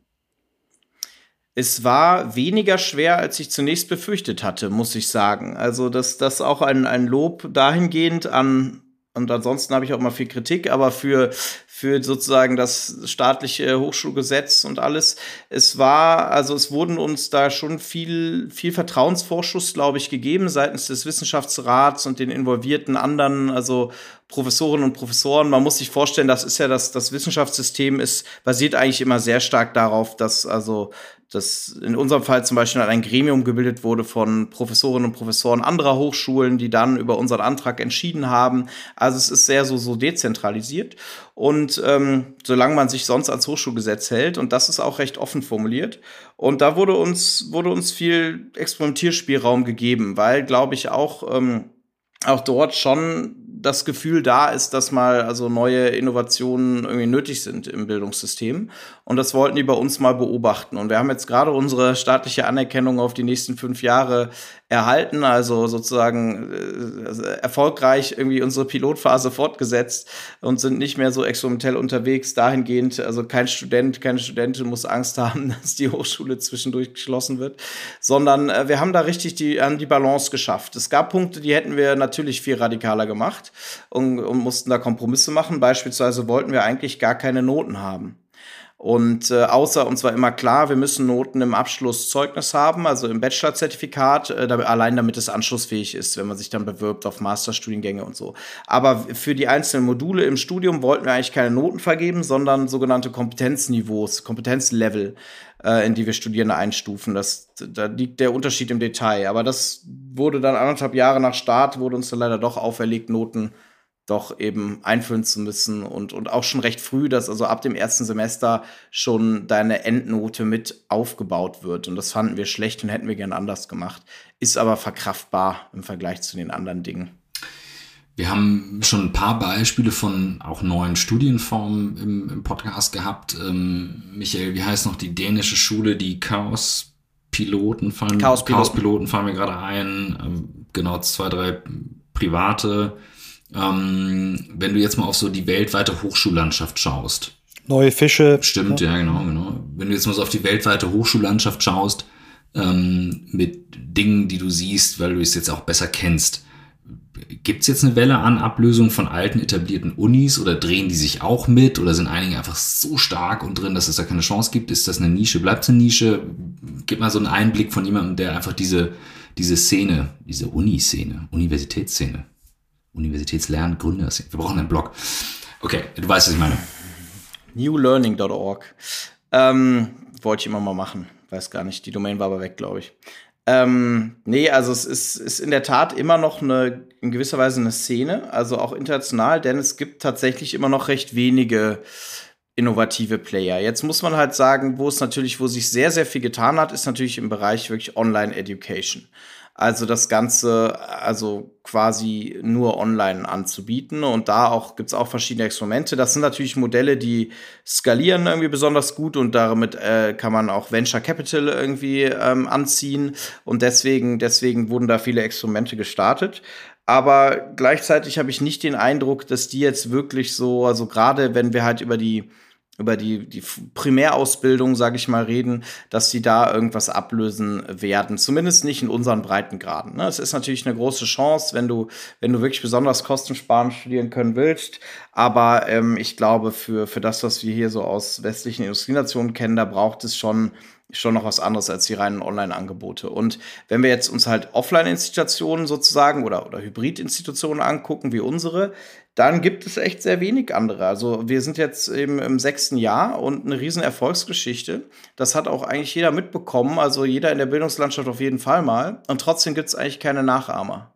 Es war weniger schwer, als ich zunächst befürchtet hatte, muss ich sagen. Also, dass das auch ein, ein Lob dahingehend an und ansonsten habe ich auch mal viel Kritik, aber für, für sozusagen das staatliche Hochschulgesetz und alles. Es war, also es wurden uns da schon viel, viel Vertrauensvorschuss, glaube ich, gegeben seitens des Wissenschaftsrats und den involvierten anderen, also Professorinnen und Professoren. Man muss sich vorstellen, das ist ja das, das Wissenschaftssystem ist, basiert eigentlich immer sehr stark darauf, dass also dass in unserem Fall zum Beispiel ein Gremium gebildet wurde von Professorinnen und Professoren anderer Hochschulen, die dann über unseren Antrag entschieden haben. Also es ist sehr so, so dezentralisiert. Und ähm, solange man sich sonst ans Hochschulgesetz hält, und das ist auch recht offen formuliert. Und da wurde uns, wurde uns viel Experimentierspielraum gegeben, weil, glaube ich, auch, ähm, auch dort schon das Gefühl da ist, dass mal also neue Innovationen irgendwie nötig sind im Bildungssystem. Und das wollten die bei uns mal beobachten. Und wir haben jetzt gerade unsere staatliche Anerkennung auf die nächsten fünf Jahre erhalten, also sozusagen äh, erfolgreich irgendwie unsere Pilotphase fortgesetzt und sind nicht mehr so experimentell unterwegs. Dahingehend, also kein Student, keine Studentin muss Angst haben, [LAUGHS] dass die Hochschule zwischendurch geschlossen wird, sondern äh, wir haben da richtig die, an die Balance geschafft. Es gab Punkte, die hätten wir natürlich viel radikaler gemacht und, und mussten da Kompromisse machen. Beispielsweise wollten wir eigentlich gar keine Noten haben. Und äh, außer uns war immer klar, wir müssen Noten im Abschlusszeugnis haben, also im Bachelorzertifikat, äh, damit, allein damit es anschlussfähig ist, wenn man sich dann bewirbt auf Masterstudiengänge und so. Aber für die einzelnen Module im Studium wollten wir eigentlich keine Noten vergeben, sondern sogenannte Kompetenzniveaus, Kompetenzlevel, äh, in die wir Studierende einstufen. Das, da liegt der Unterschied im Detail. Aber das wurde dann anderthalb Jahre nach Start, wurde uns dann leider doch auferlegt, Noten doch eben einfüllen zu müssen und, und auch schon recht früh, dass also ab dem ersten Semester schon deine Endnote mit aufgebaut wird. Und das fanden wir schlecht und hätten wir gern anders gemacht. Ist aber verkraftbar im Vergleich zu den anderen Dingen. Wir haben schon ein paar Beispiele von auch neuen Studienformen im, im Podcast gehabt. Ähm, Michael, wie heißt noch die dänische Schule, die Chaos Piloten fallen, Chaos -Piloten. Chaos Piloten fallen mir gerade ein. Ähm, genau, zwei, drei private ähm, wenn du jetzt mal auf so die weltweite Hochschullandschaft schaust. Neue Fische. Stimmt, ja, ja genau, genau. Wenn du jetzt mal so auf die weltweite Hochschullandschaft schaust, ähm, mit Dingen, die du siehst, weil du es jetzt auch besser kennst, Gibt es jetzt eine Welle an Ablösung von alten etablierten Unis oder drehen die sich auch mit oder sind einige einfach so stark und drin, dass es da keine Chance gibt? Ist das eine Nische? Bleibt es eine Nische? Gib mal so einen Einblick von jemandem, der einfach diese, diese Szene, diese Uni-Szene, Universitätsszene Universitätslernen, Gründer. Wir brauchen einen Blog. Okay, du weißt, was ich meine. Newlearning.org. Ähm, wollte ich immer mal machen. Weiß gar nicht. Die Domain war aber weg, glaube ich. Ähm, nee, also es ist, ist in der Tat immer noch eine, in gewisser Weise eine Szene, also auch international, denn es gibt tatsächlich immer noch recht wenige innovative Player. Jetzt muss man halt sagen, wo es natürlich, wo sich sehr, sehr viel getan hat, ist natürlich im Bereich wirklich Online Education. Also das Ganze, also quasi nur online anzubieten. Und da auch gibt's auch verschiedene Experimente. Das sind natürlich Modelle, die skalieren irgendwie besonders gut und damit äh, kann man auch Venture Capital irgendwie ähm, anziehen. Und deswegen, deswegen wurden da viele Experimente gestartet. Aber gleichzeitig habe ich nicht den Eindruck, dass die jetzt wirklich so, also gerade wenn wir halt über die über die, die Primärausbildung, sage ich mal, reden, dass die da irgendwas ablösen werden. Zumindest nicht in unseren Breitengraden. Ne? Es ist natürlich eine große Chance, wenn du, wenn du wirklich besonders kostensparend studieren können willst. Aber ähm, ich glaube, für, für das, was wir hier so aus westlichen Industrienationen kennen, da braucht es schon schon noch was anderes als die reinen Online-Angebote. Und wenn wir jetzt uns halt Offline-Institutionen sozusagen oder, oder Hybrid-Institutionen angucken, wie unsere, dann gibt es echt sehr wenig andere. Also wir sind jetzt eben im sechsten Jahr und eine riesen Erfolgsgeschichte. Das hat auch eigentlich jeder mitbekommen, also jeder in der Bildungslandschaft auf jeden Fall mal. Und trotzdem gibt es eigentlich keine Nachahmer.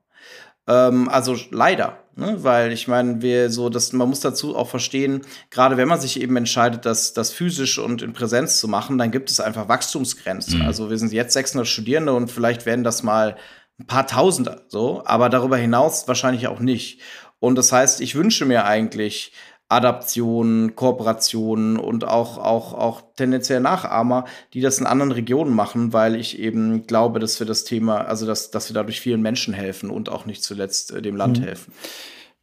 Ähm, also leider, Ne? Weil ich meine, wir so, dass man muss dazu auch verstehen, gerade wenn man sich eben entscheidet, das, das physisch und in Präsenz zu machen, dann gibt es einfach Wachstumsgrenzen. Mhm. Also wir sind jetzt 600 Studierende und vielleicht werden das mal ein paar Tausender so, aber darüber hinaus wahrscheinlich auch nicht. Und das heißt, ich wünsche mir eigentlich, Adaptionen, Kooperationen und auch, auch, auch tendenziell Nachahmer, die das in anderen Regionen machen, weil ich eben glaube, dass wir das Thema, also dass, dass wir dadurch vielen Menschen helfen und auch nicht zuletzt äh, dem Land mhm. helfen.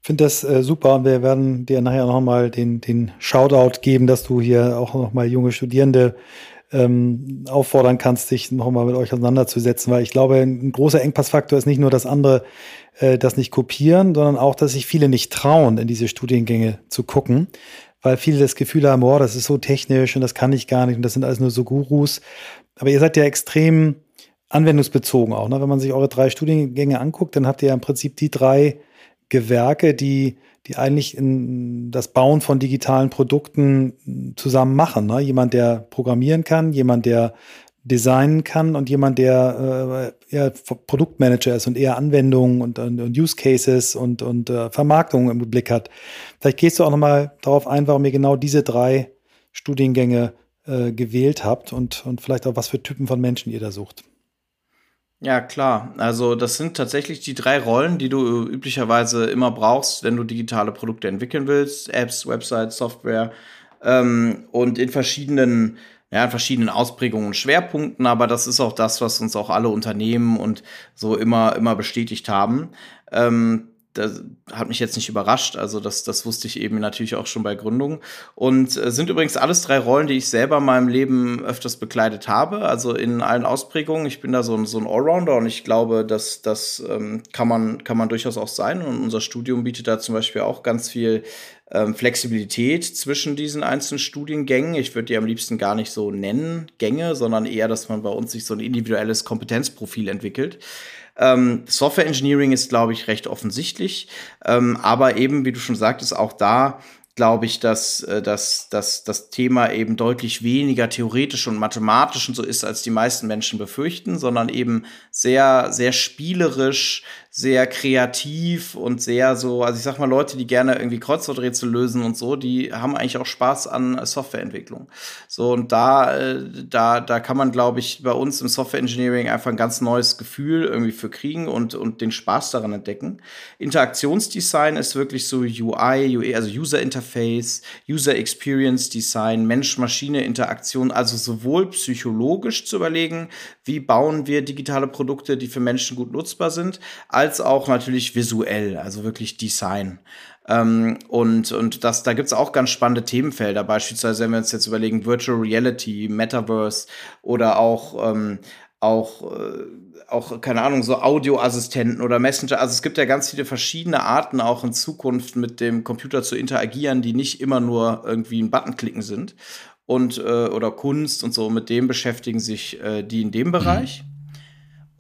Ich finde das äh, super. Wir werden dir nachher noch mal den, den Shoutout geben, dass du hier auch noch mal junge Studierende ähm, auffordern kannst, sich noch mal mit euch auseinanderzusetzen, weil ich glaube, ein großer Engpassfaktor ist nicht nur, dass andere äh, das nicht kopieren, sondern auch, dass sich viele nicht trauen, in diese Studiengänge zu gucken, weil viele das Gefühl haben, boah, das ist so technisch und das kann ich gar nicht und das sind alles nur so Gurus. Aber ihr seid ja extrem anwendungsbezogen auch. Ne? Wenn man sich eure drei Studiengänge anguckt, dann habt ihr ja im Prinzip die drei Gewerke, die, die eigentlich in das Bauen von digitalen Produkten zusammen machen. Ne? Jemand, der programmieren kann, jemand, der designen kann und jemand, der äh, eher Produktmanager ist und eher Anwendungen und, und, und Use Cases und, und äh, Vermarktung im Blick hat. Vielleicht gehst du auch nochmal darauf ein, warum ihr genau diese drei Studiengänge äh, gewählt habt und, und vielleicht auch was für Typen von Menschen ihr da sucht. Ja, klar. Also das sind tatsächlich die drei Rollen, die du üblicherweise immer brauchst, wenn du digitale Produkte entwickeln willst. Apps, Websites, Software. Ähm, und in verschiedenen ja, in verschiedenen Ausprägungen und Schwerpunkten, aber das ist auch das, was uns auch alle Unternehmen und so immer, immer bestätigt haben. Ähm, das hat mich jetzt nicht überrascht. Also das, das wusste ich eben natürlich auch schon bei Gründung. Und äh, sind übrigens alles drei Rollen, die ich selber in meinem Leben öfters bekleidet habe. Also in allen Ausprägungen. Ich bin da so ein, so ein Allrounder und ich glaube, dass das ähm, kann, man, kann man durchaus auch sein. Und unser Studium bietet da zum Beispiel auch ganz viel ähm, Flexibilität zwischen diesen einzelnen Studiengängen. Ich würde die am liebsten gar nicht so nennen, Gänge, sondern eher, dass man bei uns sich so ein individuelles Kompetenzprofil entwickelt. Ähm, Software Engineering ist, glaube ich, recht offensichtlich. Ähm, aber eben, wie du schon sagtest, auch da glaube ich, dass, äh, dass, dass das Thema eben deutlich weniger theoretisch und mathematisch und so ist, als die meisten Menschen befürchten, sondern eben sehr, sehr spielerisch, sehr kreativ und sehr so, also ich sag mal, Leute, die gerne irgendwie Kreuzworträtsel lösen und so, die haben eigentlich auch Spaß an Softwareentwicklung. So, und da, äh, da, da kann man, glaube ich, bei uns im Software Engineering einfach ein ganz neues Gefühl irgendwie für kriegen und, und den Spaß daran entdecken. Interaktionsdesign ist wirklich so UI, UE, also User Interface, User Experience Design, Mensch-Maschine-Interaktion, also sowohl psychologisch zu überlegen, wie bauen wir digitale Produkte, die für Menschen gut nutzbar sind, als auch natürlich visuell, also wirklich Design. Ähm, und und das, da gibt's auch ganz spannende Themenfelder, beispielsweise, wenn wir uns jetzt überlegen, Virtual Reality, Metaverse oder auch, ähm, auch, äh, auch, keine Ahnung, so Audioassistenten oder Messenger. Also es gibt ja ganz viele verschiedene Arten, auch in Zukunft mit dem Computer zu interagieren, die nicht immer nur irgendwie einen Button klicken sind und äh, oder Kunst und so. Mit dem beschäftigen sich äh, die in dem Bereich. Mhm.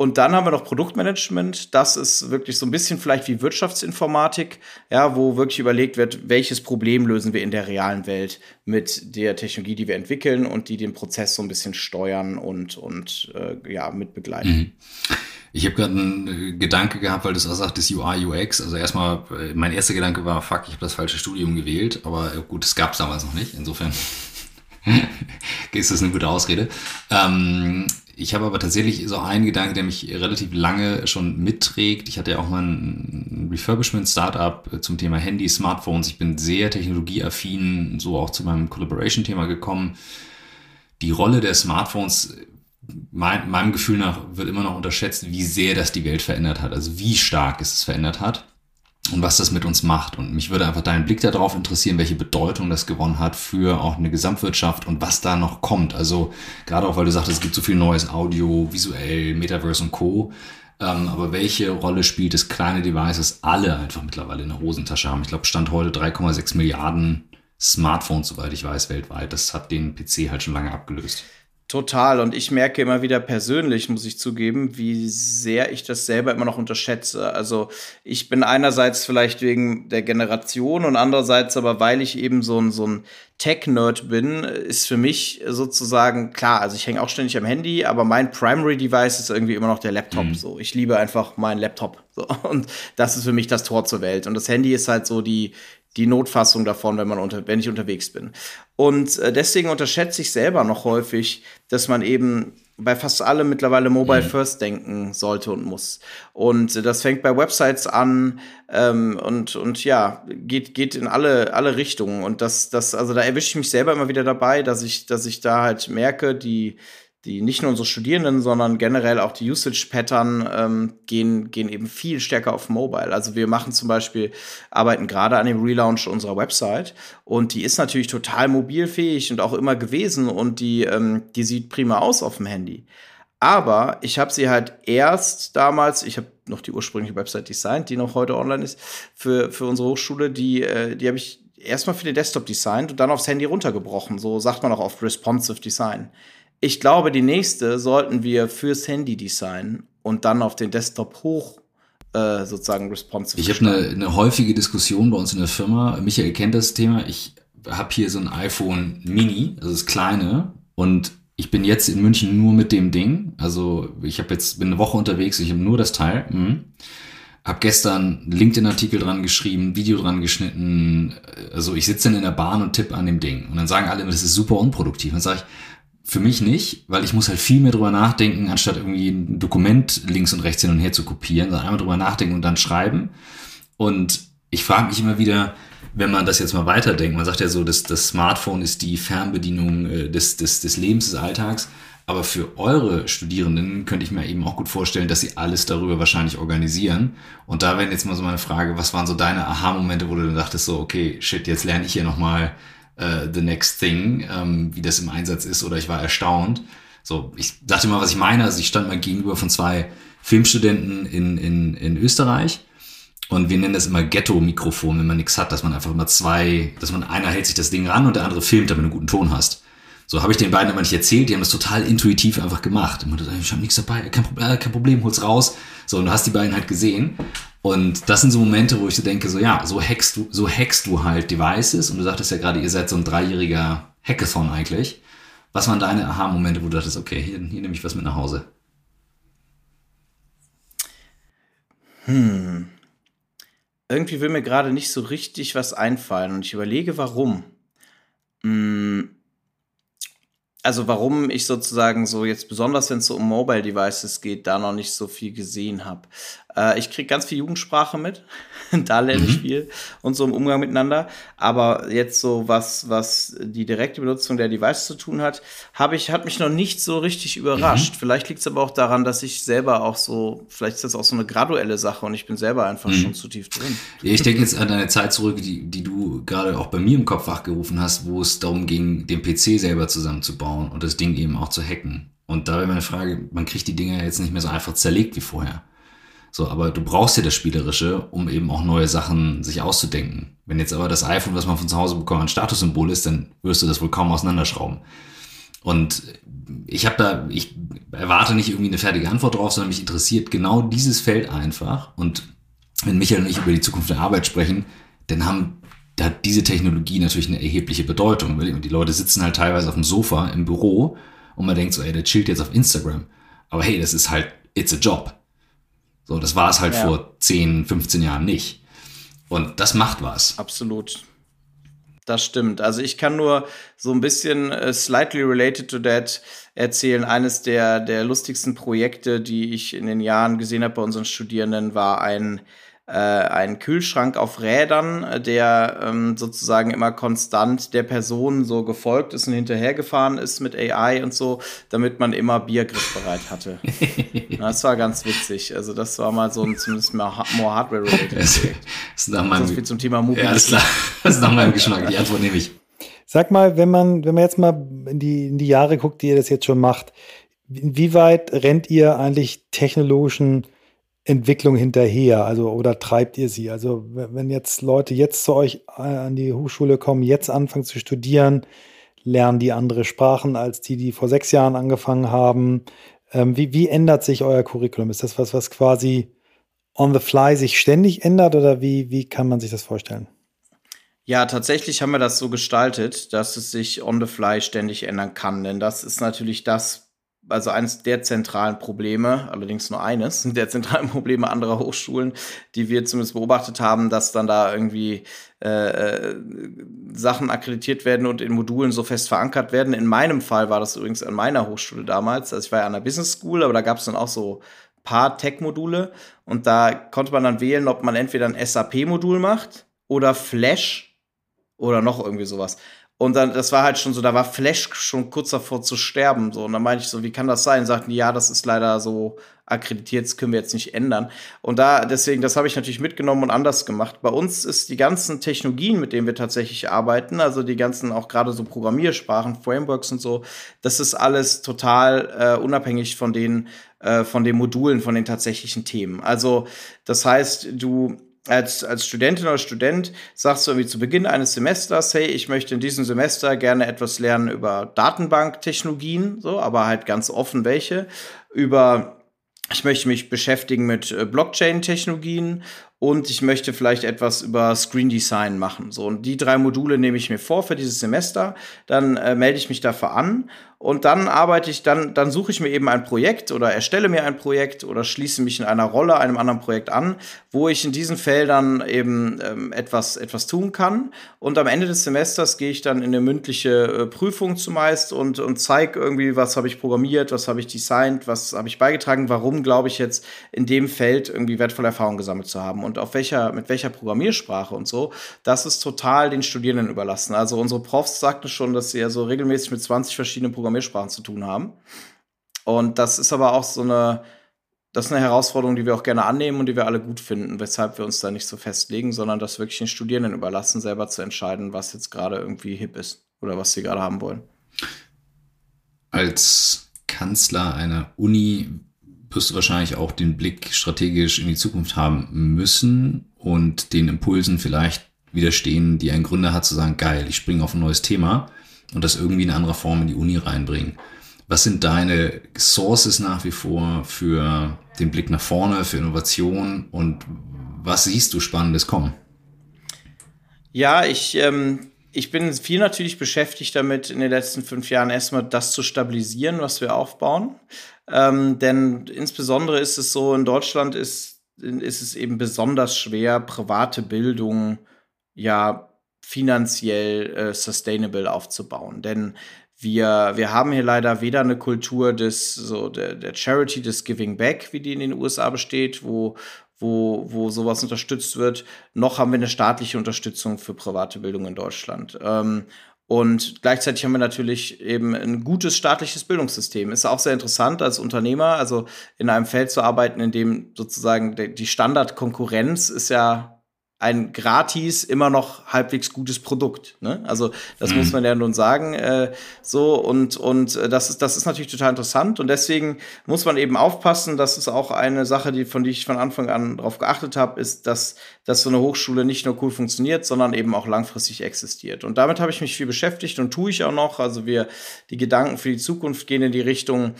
Und dann haben wir noch Produktmanagement. Das ist wirklich so ein bisschen vielleicht wie Wirtschaftsinformatik, ja, wo wirklich überlegt wird, welches Problem lösen wir in der realen Welt mit der Technologie, die wir entwickeln und die den Prozess so ein bisschen steuern und, und äh, ja, mit begleiten. Mhm. Ich habe gerade einen äh, Gedanke gehabt, weil du auch sagtest UI, UX. Also erstmal, äh, mein erster Gedanke war, fuck, ich habe das falsche Studium gewählt. Aber äh, gut, es gab es damals noch nicht. Insofern [LAUGHS] ist das eine gute Ausrede. Ähm, ich habe aber tatsächlich so einen Gedanke, der mich relativ lange schon mitträgt. Ich hatte ja auch mal ein Refurbishment-Startup zum Thema Handy, Smartphones. Ich bin sehr technologieaffin, so auch zu meinem Collaboration-Thema gekommen. Die Rolle der Smartphones, mein, meinem Gefühl nach, wird immer noch unterschätzt, wie sehr das die Welt verändert hat. Also wie stark es es verändert hat und was das mit uns macht. Und mich würde einfach dein Blick darauf interessieren, welche Bedeutung das gewonnen hat für auch eine Gesamtwirtschaft und was da noch kommt. Also gerade auch, weil du sagtest, es gibt so viel neues Audio, visuell, Metaverse und Co. Ähm, aber welche Rolle spielt das kleine Devices alle einfach mittlerweile in der Hosentasche haben? Ich glaube, Stand heute 3,6 Milliarden Smartphones, soweit ich weiß, weltweit. Das hat den PC halt schon lange abgelöst. Total. Und ich merke immer wieder persönlich, muss ich zugeben, wie sehr ich das selber immer noch unterschätze. Also ich bin einerseits vielleicht wegen der Generation und andererseits aber, weil ich eben so ein, so ein Tech-Nerd bin, ist für mich sozusagen klar. Also ich hänge auch ständig am Handy, aber mein Primary Device ist irgendwie immer noch der Laptop. Mhm. So, ich liebe einfach meinen Laptop. So, [LAUGHS] und das ist für mich das Tor zur Welt. Und das Handy ist halt so die, die Notfassung davon, wenn man unter, wenn ich unterwegs bin. Und äh, deswegen unterschätze ich selber noch häufig, dass man eben bei fast allem mittlerweile Mobile mhm. First denken sollte und muss. Und äh, das fängt bei Websites an ähm, und, und ja, geht, geht in alle, alle Richtungen. Und das, das, also da erwische ich mich selber immer wieder dabei, dass ich, dass ich da halt merke, die, die nicht nur unsere Studierenden, sondern generell auch die Usage-Pattern ähm, gehen, gehen eben viel stärker auf Mobile. Also wir machen zum Beispiel, arbeiten gerade an dem Relaunch unserer Website und die ist natürlich total mobilfähig und auch immer gewesen und die, ähm, die sieht prima aus auf dem Handy. Aber ich habe sie halt erst damals, ich habe noch die ursprüngliche Website designt, die noch heute online ist, für, für unsere Hochschule, die, äh, die habe ich erstmal für den Desktop designt und dann aufs Handy runtergebrochen. So sagt man auch oft responsive Design. Ich glaube, die nächste sollten wir fürs Handy designen und dann auf den Desktop hoch äh, sozusagen responsive. Ich habe eine, eine häufige Diskussion bei uns in der Firma. Michael kennt das Thema. Ich habe hier so ein iPhone Mini, also das kleine, und ich bin jetzt in München nur mit dem Ding. Also ich habe jetzt bin eine Woche unterwegs, ich habe nur das Teil. Mhm. Hab gestern LinkedIn-Artikel dran geschrieben, Video dran geschnitten. Also ich sitze dann in der Bahn und tippe an dem Ding. Und dann sagen alle, das ist super unproduktiv. dann sage ich, für mich nicht, weil ich muss halt viel mehr drüber nachdenken, anstatt irgendwie ein Dokument links und rechts hin und her zu kopieren, sondern einmal drüber nachdenken und dann schreiben. Und ich frage mich immer wieder, wenn man das jetzt mal weiterdenkt, man sagt ja so, dass das Smartphone ist die Fernbedienung äh, des, des, des Lebens, des Alltags. Aber für eure Studierenden könnte ich mir eben auch gut vorstellen, dass sie alles darüber wahrscheinlich organisieren. Und da wäre jetzt mal so meine Frage, was waren so deine Aha-Momente, wo du dann dachtest so, okay, shit, jetzt lerne ich hier nochmal äh, the next thing, ähm, wie das im Einsatz ist, oder ich war erstaunt. So, ich dachte mal, was ich meine. Also ich stand mal gegenüber von zwei Filmstudenten in, in, in Österreich. Und wir nennen das immer Ghetto-Mikrofon, wenn man nichts hat, dass man einfach immer zwei, dass man einer hält sich das Ding ran und der andere filmt, damit du einen guten Ton hast. So habe ich den beiden aber nicht erzählt, die haben das total intuitiv einfach gemacht. Und ich habe nichts dabei, kein, äh, kein Problem, hol's raus. So, und du hast die beiden halt gesehen. Und das sind so Momente, wo ich so denke, so ja, so hackst du, so hackst du halt Devices. Und du sagtest ja gerade, ihr seid so ein dreijähriger Hackathon eigentlich. Was waren deine Aha-Momente, wo du dachtest, okay, hier, hier nehme ich was mit nach Hause? Hm. Irgendwie will mir gerade nicht so richtig was einfallen und ich überlege, warum. Hm also warum ich sozusagen so jetzt besonders wenn es so um Mobile Devices geht, da noch nicht so viel gesehen habe. Äh, ich krieg ganz viel Jugendsprache mit, [LAUGHS] da lerne ich mhm. viel und so im Umgang miteinander. Aber jetzt so was, was die direkte Benutzung der Devices zu tun hat, habe ich, hat mich noch nicht so richtig überrascht. Mhm. Vielleicht liegt es aber auch daran, dass ich selber auch so, vielleicht ist das auch so eine graduelle Sache und ich bin selber einfach mhm. schon zu tief drin. Ja, ich denke jetzt an deine Zeit zurück, die, die du gerade auch bei mir im Kopf wachgerufen hast, wo es darum ging, den PC selber zusammenzubauen und das Ding eben auch zu hacken. Und da wäre meine Frage, man kriegt die Dinger jetzt nicht mehr so einfach zerlegt wie vorher. So, aber du brauchst ja das Spielerische, um eben auch neue Sachen sich auszudenken. Wenn jetzt aber das iPhone, was man von zu Hause bekommt, ein Statussymbol ist, dann wirst du das wohl kaum auseinanderschrauben. Und ich habe da, ich erwarte nicht irgendwie eine fertige Antwort drauf, sondern mich interessiert genau dieses Feld einfach. Und wenn Michael und ich über die Zukunft der Arbeit sprechen, dann haben da hat diese Technologie natürlich eine erhebliche Bedeutung. Weil die Leute sitzen halt teilweise auf dem Sofa im Büro und man denkt so, ey, der chillt jetzt auf Instagram. Aber hey, das ist halt, it's a job. So, das war es halt ja. vor 10, 15 Jahren nicht. Und das macht was. Absolut. Das stimmt. Also ich kann nur so ein bisschen uh, slightly related to that erzählen. Eines der, der lustigsten Projekte, die ich in den Jahren gesehen habe bei unseren Studierenden, war ein äh, einen Kühlschrank auf Rädern, äh, der ähm, sozusagen immer konstant der Person so gefolgt ist und hinterhergefahren ist mit AI und so, damit man immer Bier griffbereit hatte. [LAUGHS] das war ganz witzig. Also das war mal so ein zumindest mehr, more Hardware-related Das ist nach meinem, so viel zum Thema Movie. Ja, alles klar. Das ist nach meinem Geschmack. Die Antwort nehme ich. Sag mal, wenn man, wenn man jetzt mal in die, in die Jahre guckt, die ihr das jetzt schon macht, inwieweit rennt ihr eigentlich technologischen Entwicklung hinterher? Also, oder treibt ihr sie? Also, wenn jetzt Leute jetzt zu euch äh, an die Hochschule kommen, jetzt anfangen zu studieren, lernen die andere Sprachen als die, die vor sechs Jahren angefangen haben. Ähm, wie, wie ändert sich euer Curriculum? Ist das was, was quasi on the fly sich ständig ändert oder wie, wie kann man sich das vorstellen? Ja, tatsächlich haben wir das so gestaltet, dass es sich on the fly ständig ändern kann. Denn das ist natürlich das, also eines der zentralen Probleme, allerdings nur eines [LAUGHS] der zentralen Probleme anderer Hochschulen, die wir zumindest beobachtet haben, dass dann da irgendwie äh, äh, Sachen akkreditiert werden und in Modulen so fest verankert werden. In meinem Fall war das übrigens an meiner Hochschule damals. Also ich war ja an der Business School, aber da gab es dann auch so paar Tech-Module und da konnte man dann wählen, ob man entweder ein SAP-Modul macht oder Flash oder noch irgendwie sowas. Und dann, das war halt schon so, da war Flash schon kurz davor zu sterben. So. Und dann meinte ich so, wie kann das sein? Sagten die, ja, das ist leider so akkreditiert, das können wir jetzt nicht ändern. Und da, deswegen, das habe ich natürlich mitgenommen und anders gemacht. Bei uns ist die ganzen Technologien, mit denen wir tatsächlich arbeiten, also die ganzen auch gerade so Programmiersprachen, Frameworks und so, das ist alles total äh, unabhängig von den, äh, von den Modulen, von den tatsächlichen Themen. Also, das heißt, du, als, als Studentin oder Student sagst du irgendwie zu Beginn eines Semesters, hey, ich möchte in diesem Semester gerne etwas lernen über Datenbanktechnologien, so, aber halt ganz offen welche, über ich möchte mich beschäftigen mit äh, Blockchain-Technologien und ich möchte vielleicht etwas über Screen Design machen. So, und die drei Module nehme ich mir vor für dieses Semester. Dann äh, melde ich mich dafür an und dann arbeite ich, dann, dann suche ich mir eben ein Projekt oder erstelle mir ein Projekt oder schließe mich in einer Rolle einem anderen Projekt an, wo ich in diesen Feldern eben ähm, etwas, etwas tun kann. Und am Ende des Semesters gehe ich dann in eine mündliche äh, Prüfung zumeist und, und zeige irgendwie, was habe ich programmiert, was habe ich designt, was habe ich beigetragen, warum glaube ich jetzt in dem Feld irgendwie wertvolle Erfahrungen gesammelt zu haben und auf welcher, mit welcher Programmiersprache und so. Das ist total den Studierenden überlassen. Also unsere Profs sagten schon, dass sie ja so regelmäßig mit 20 verschiedenen Programmiersprachen Programmiersprachen zu tun haben. Und das ist aber auch so eine, das ist eine Herausforderung, die wir auch gerne annehmen und die wir alle gut finden, weshalb wir uns da nicht so festlegen, sondern das wirklich den Studierenden überlassen, selber zu entscheiden, was jetzt gerade irgendwie hip ist oder was sie gerade haben wollen. Als Kanzler einer Uni wirst du wahrscheinlich auch den Blick strategisch in die Zukunft haben müssen und den Impulsen vielleicht widerstehen, die ein Gründer hat, zu sagen, geil, ich springe auf ein neues Thema und das irgendwie in anderer Form in die Uni reinbringen. Was sind deine Sources nach wie vor für den Blick nach vorne, für Innovation und was siehst du Spannendes kommen? Ja, ich, ähm, ich bin viel natürlich beschäftigt damit, in den letzten fünf Jahren erstmal das zu stabilisieren, was wir aufbauen. Ähm, denn insbesondere ist es so, in Deutschland ist, ist es eben besonders schwer, private Bildung ja finanziell äh, sustainable aufzubauen. Denn wir, wir haben hier leider weder eine Kultur des, so der, der Charity, des Giving Back, wie die in den USA besteht, wo, wo, wo sowas unterstützt wird, noch haben wir eine staatliche Unterstützung für private Bildung in Deutschland. Ähm, und gleichzeitig haben wir natürlich eben ein gutes staatliches Bildungssystem. Ist auch sehr interessant als Unternehmer, also in einem Feld zu arbeiten, in dem sozusagen die Standardkonkurrenz ist ja ein gratis, immer noch halbwegs gutes Produkt. Ne? Also das mhm. muss man ja nun sagen. Äh, so und und äh, das ist das ist natürlich total interessant und deswegen muss man eben aufpassen. Das ist auch eine Sache, die von die ich von Anfang an darauf geachtet habe, ist, dass dass so eine Hochschule nicht nur cool funktioniert, sondern eben auch langfristig existiert. Und damit habe ich mich viel beschäftigt und tue ich auch noch. Also wir die Gedanken für die Zukunft gehen in die Richtung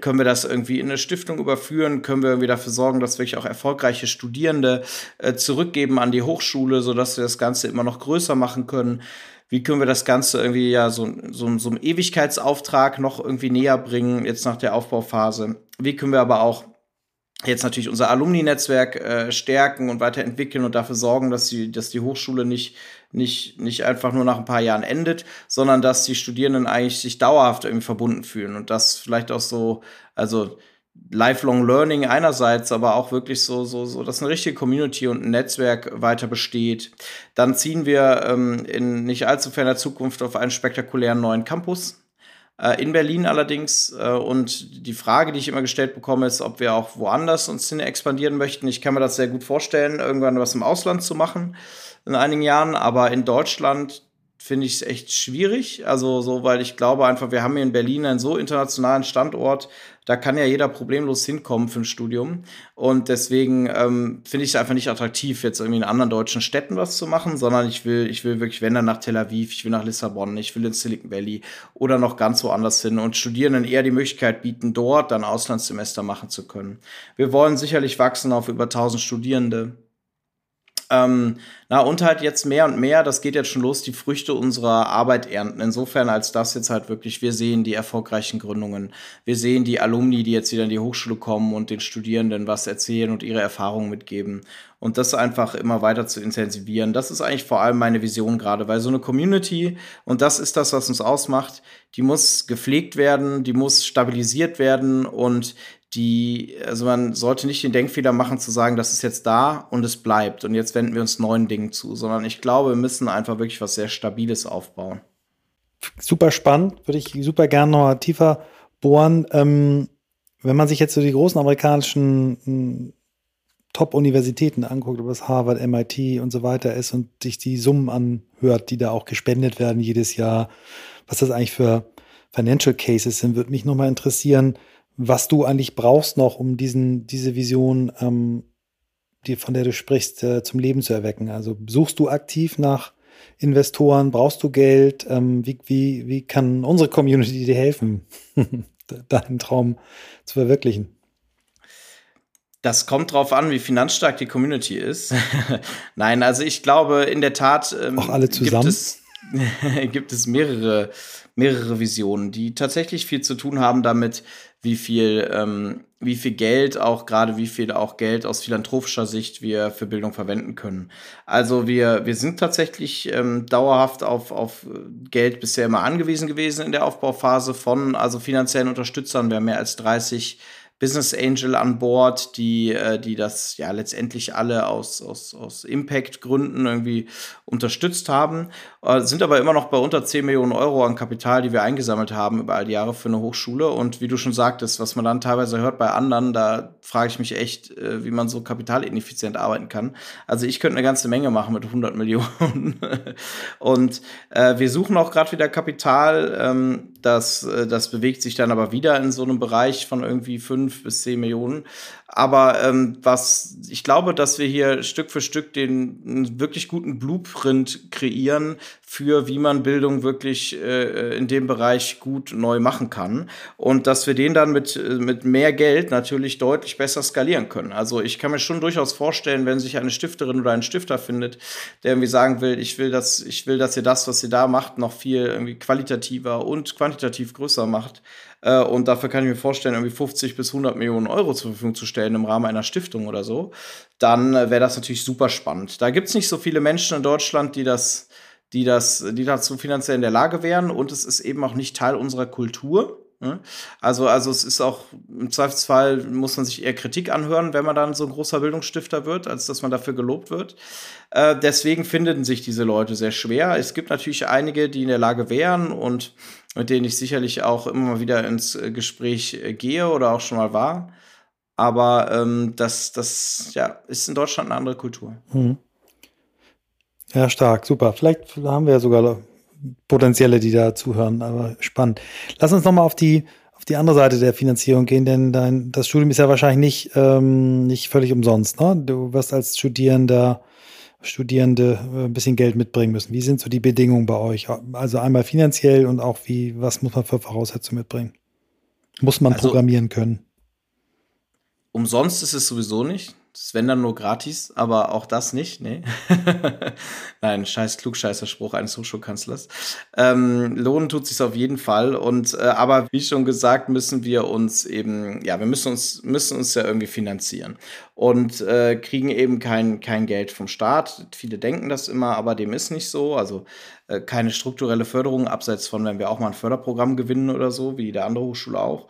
können wir das irgendwie in eine Stiftung überführen? Können wir irgendwie dafür sorgen, dass wirklich auch erfolgreiche Studierende äh, zurückgeben an die Hochschule, sodass wir das Ganze immer noch größer machen können? Wie können wir das Ganze irgendwie ja so, so, so einem Ewigkeitsauftrag noch irgendwie näher bringen, jetzt nach der Aufbauphase? Wie können wir aber auch jetzt natürlich unser Alumni-Netzwerk äh, stärken und weiterentwickeln und dafür sorgen, dass die, dass die Hochschule nicht, nicht, nicht einfach nur nach ein paar Jahren endet, sondern dass die Studierenden eigentlich sich dauerhaft irgendwie verbunden fühlen und das vielleicht auch so, also Lifelong Learning einerseits, aber auch wirklich so, so, so, dass eine richtige Community und ein Netzwerk weiter besteht. Dann ziehen wir ähm, in nicht allzu ferner Zukunft auf einen spektakulären neuen Campus äh, in Berlin allerdings. Äh, und die Frage, die ich immer gestellt bekomme, ist, ob wir auch woanders uns hin expandieren möchten. Ich kann mir das sehr gut vorstellen, irgendwann was im Ausland zu machen in einigen Jahren. Aber in Deutschland finde ich es echt schwierig. Also so, weil ich glaube einfach, wir haben hier in Berlin einen so internationalen Standort, da kann ja jeder problemlos hinkommen für ein Studium. Und deswegen ähm, finde ich es einfach nicht attraktiv, jetzt irgendwie in anderen deutschen Städten was zu machen, sondern ich will, ich will wirklich, wenn dann nach Tel Aviv, ich will nach Lissabon, ich will ins Silicon Valley oder noch ganz woanders hin und Studierenden eher die Möglichkeit bieten, dort dann Auslandssemester machen zu können. Wir wollen sicherlich wachsen auf über 1000 Studierende Ähm, na, und halt jetzt mehr und mehr, das geht jetzt schon los, die Früchte unserer Arbeit ernten. Insofern, als das jetzt halt wirklich, wir sehen die erfolgreichen Gründungen, wir sehen die Alumni, die jetzt wieder in die Hochschule kommen und den Studierenden was erzählen und ihre Erfahrungen mitgeben. Und das einfach immer weiter zu intensivieren. Das ist eigentlich vor allem meine Vision gerade, weil so eine Community, und das ist das, was uns ausmacht, die muss gepflegt werden, die muss stabilisiert werden und die, also man sollte nicht den Denkfehler machen zu sagen, das ist jetzt da und es bleibt und jetzt wenden wir uns neuen Dingen zu, sondern ich glaube, wir müssen einfach wirklich was sehr Stabiles aufbauen. Super spannend, würde ich super gerne noch tiefer bohren. Ähm, wenn man sich jetzt so die großen amerikanischen hm, Top-Universitäten anguckt, ob es Harvard, MIT und so weiter ist und sich die Summen anhört, die da auch gespendet werden jedes Jahr, was das eigentlich für Financial Cases sind, würde mich nochmal interessieren was du eigentlich brauchst noch, um diesen, diese Vision, ähm, die, von der du sprichst, äh, zum Leben zu erwecken. Also suchst du aktiv nach Investoren, brauchst du Geld? Ähm, wie, wie, wie kann unsere Community dir helfen, [LAUGHS] deinen Traum zu verwirklichen? Das kommt drauf an, wie finanzstark die Community ist. [LAUGHS] Nein, also ich glaube in der Tat ähm, Auch alle zusammen? Gibt, es, [LAUGHS] gibt es mehrere, mehrere Visionen, die tatsächlich viel zu tun haben damit, wie viel, ähm, wie viel Geld, auch gerade wie viel auch Geld aus philanthropischer Sicht wir für Bildung verwenden können. Also wir, wir sind tatsächlich ähm, dauerhaft auf, auf Geld bisher immer angewiesen gewesen in der Aufbauphase von also finanziellen Unterstützern. Wir haben mehr als 30 Business Angel an Bord, die, äh, die das ja letztendlich alle aus, aus, aus Impact-Gründen irgendwie unterstützt haben, äh, sind aber immer noch bei unter 10 Millionen Euro an Kapital, die wir eingesammelt haben über all die Jahre für eine Hochschule. Und wie du schon sagtest, was man dann teilweise hört bei anderen, da frage ich mich echt, äh, wie man so kapitalineffizient arbeiten kann. Also ich könnte eine ganze Menge machen mit 100 Millionen. [LAUGHS] Und äh, wir suchen auch gerade wieder Kapital. Ähm, das, äh, das bewegt sich dann aber wieder in so einem Bereich von irgendwie 5 bis 10 Millionen. Aber ähm, was ich glaube, dass wir hier Stück für Stück den einen wirklich guten Blueprint kreieren für, wie man Bildung wirklich äh, in dem Bereich gut neu machen kann. Und dass wir den dann mit, äh, mit mehr Geld natürlich deutlich besser skalieren können. Also ich kann mir schon durchaus vorstellen, wenn sich eine Stifterin oder ein Stifter findet, der irgendwie sagen will, ich will, dass, ich will, dass ihr das, was ihr da macht, noch viel irgendwie qualitativer und quantitativ größer macht, äh, und dafür kann ich mir vorstellen, irgendwie 50 bis 100 Millionen Euro zur Verfügung zu stellen im Rahmen einer Stiftung oder so. Dann äh, wäre das natürlich super spannend. Da gibt es nicht so viele Menschen in Deutschland, die das, die das, die dazu finanziell in der Lage wären. Und es ist eben auch nicht Teil unserer Kultur. Ne? Also, also es ist auch im Zweifelsfall muss man sich eher Kritik anhören, wenn man dann so ein großer Bildungsstifter wird, als dass man dafür gelobt wird. Äh, deswegen finden sich diese Leute sehr schwer. Es gibt natürlich einige, die in der Lage wären und mit denen ich sicherlich auch immer mal wieder ins äh, Gespräch äh, gehe oder auch schon mal war. Aber ähm, das, das ja, ist in Deutschland eine andere Kultur. Mhm. Ja, stark, super. Vielleicht haben wir ja sogar Potenzielle, die da zuhören, aber spannend. Lass uns nochmal auf die, auf die andere Seite der Finanzierung gehen, denn dein, das Studium ist ja wahrscheinlich nicht, ähm, nicht völlig umsonst. Ne? Du wirst als Studierender Studierende äh, ein bisschen Geld mitbringen müssen. Wie sind so die Bedingungen bei euch? Also einmal finanziell und auch wie, was muss man für Voraussetzungen mitbringen? Muss man also, programmieren können? Umsonst ist es sowieso nicht. Wenn dann nur gratis, aber auch das nicht, nee. [LAUGHS] Nein, scheiß Klugscheißerspruch eines Hochschulkanzlers. Ähm, lohnen tut sich auf jeden Fall. Und äh, aber wie schon gesagt, müssen wir uns eben, ja, wir müssen uns, müssen uns ja irgendwie finanzieren und äh, kriegen eben kein, kein Geld vom Staat. Viele denken das immer, aber dem ist nicht so. Also äh, keine strukturelle Förderung, abseits von, wenn wir auch mal ein Förderprogramm gewinnen oder so, wie der andere Hochschule auch.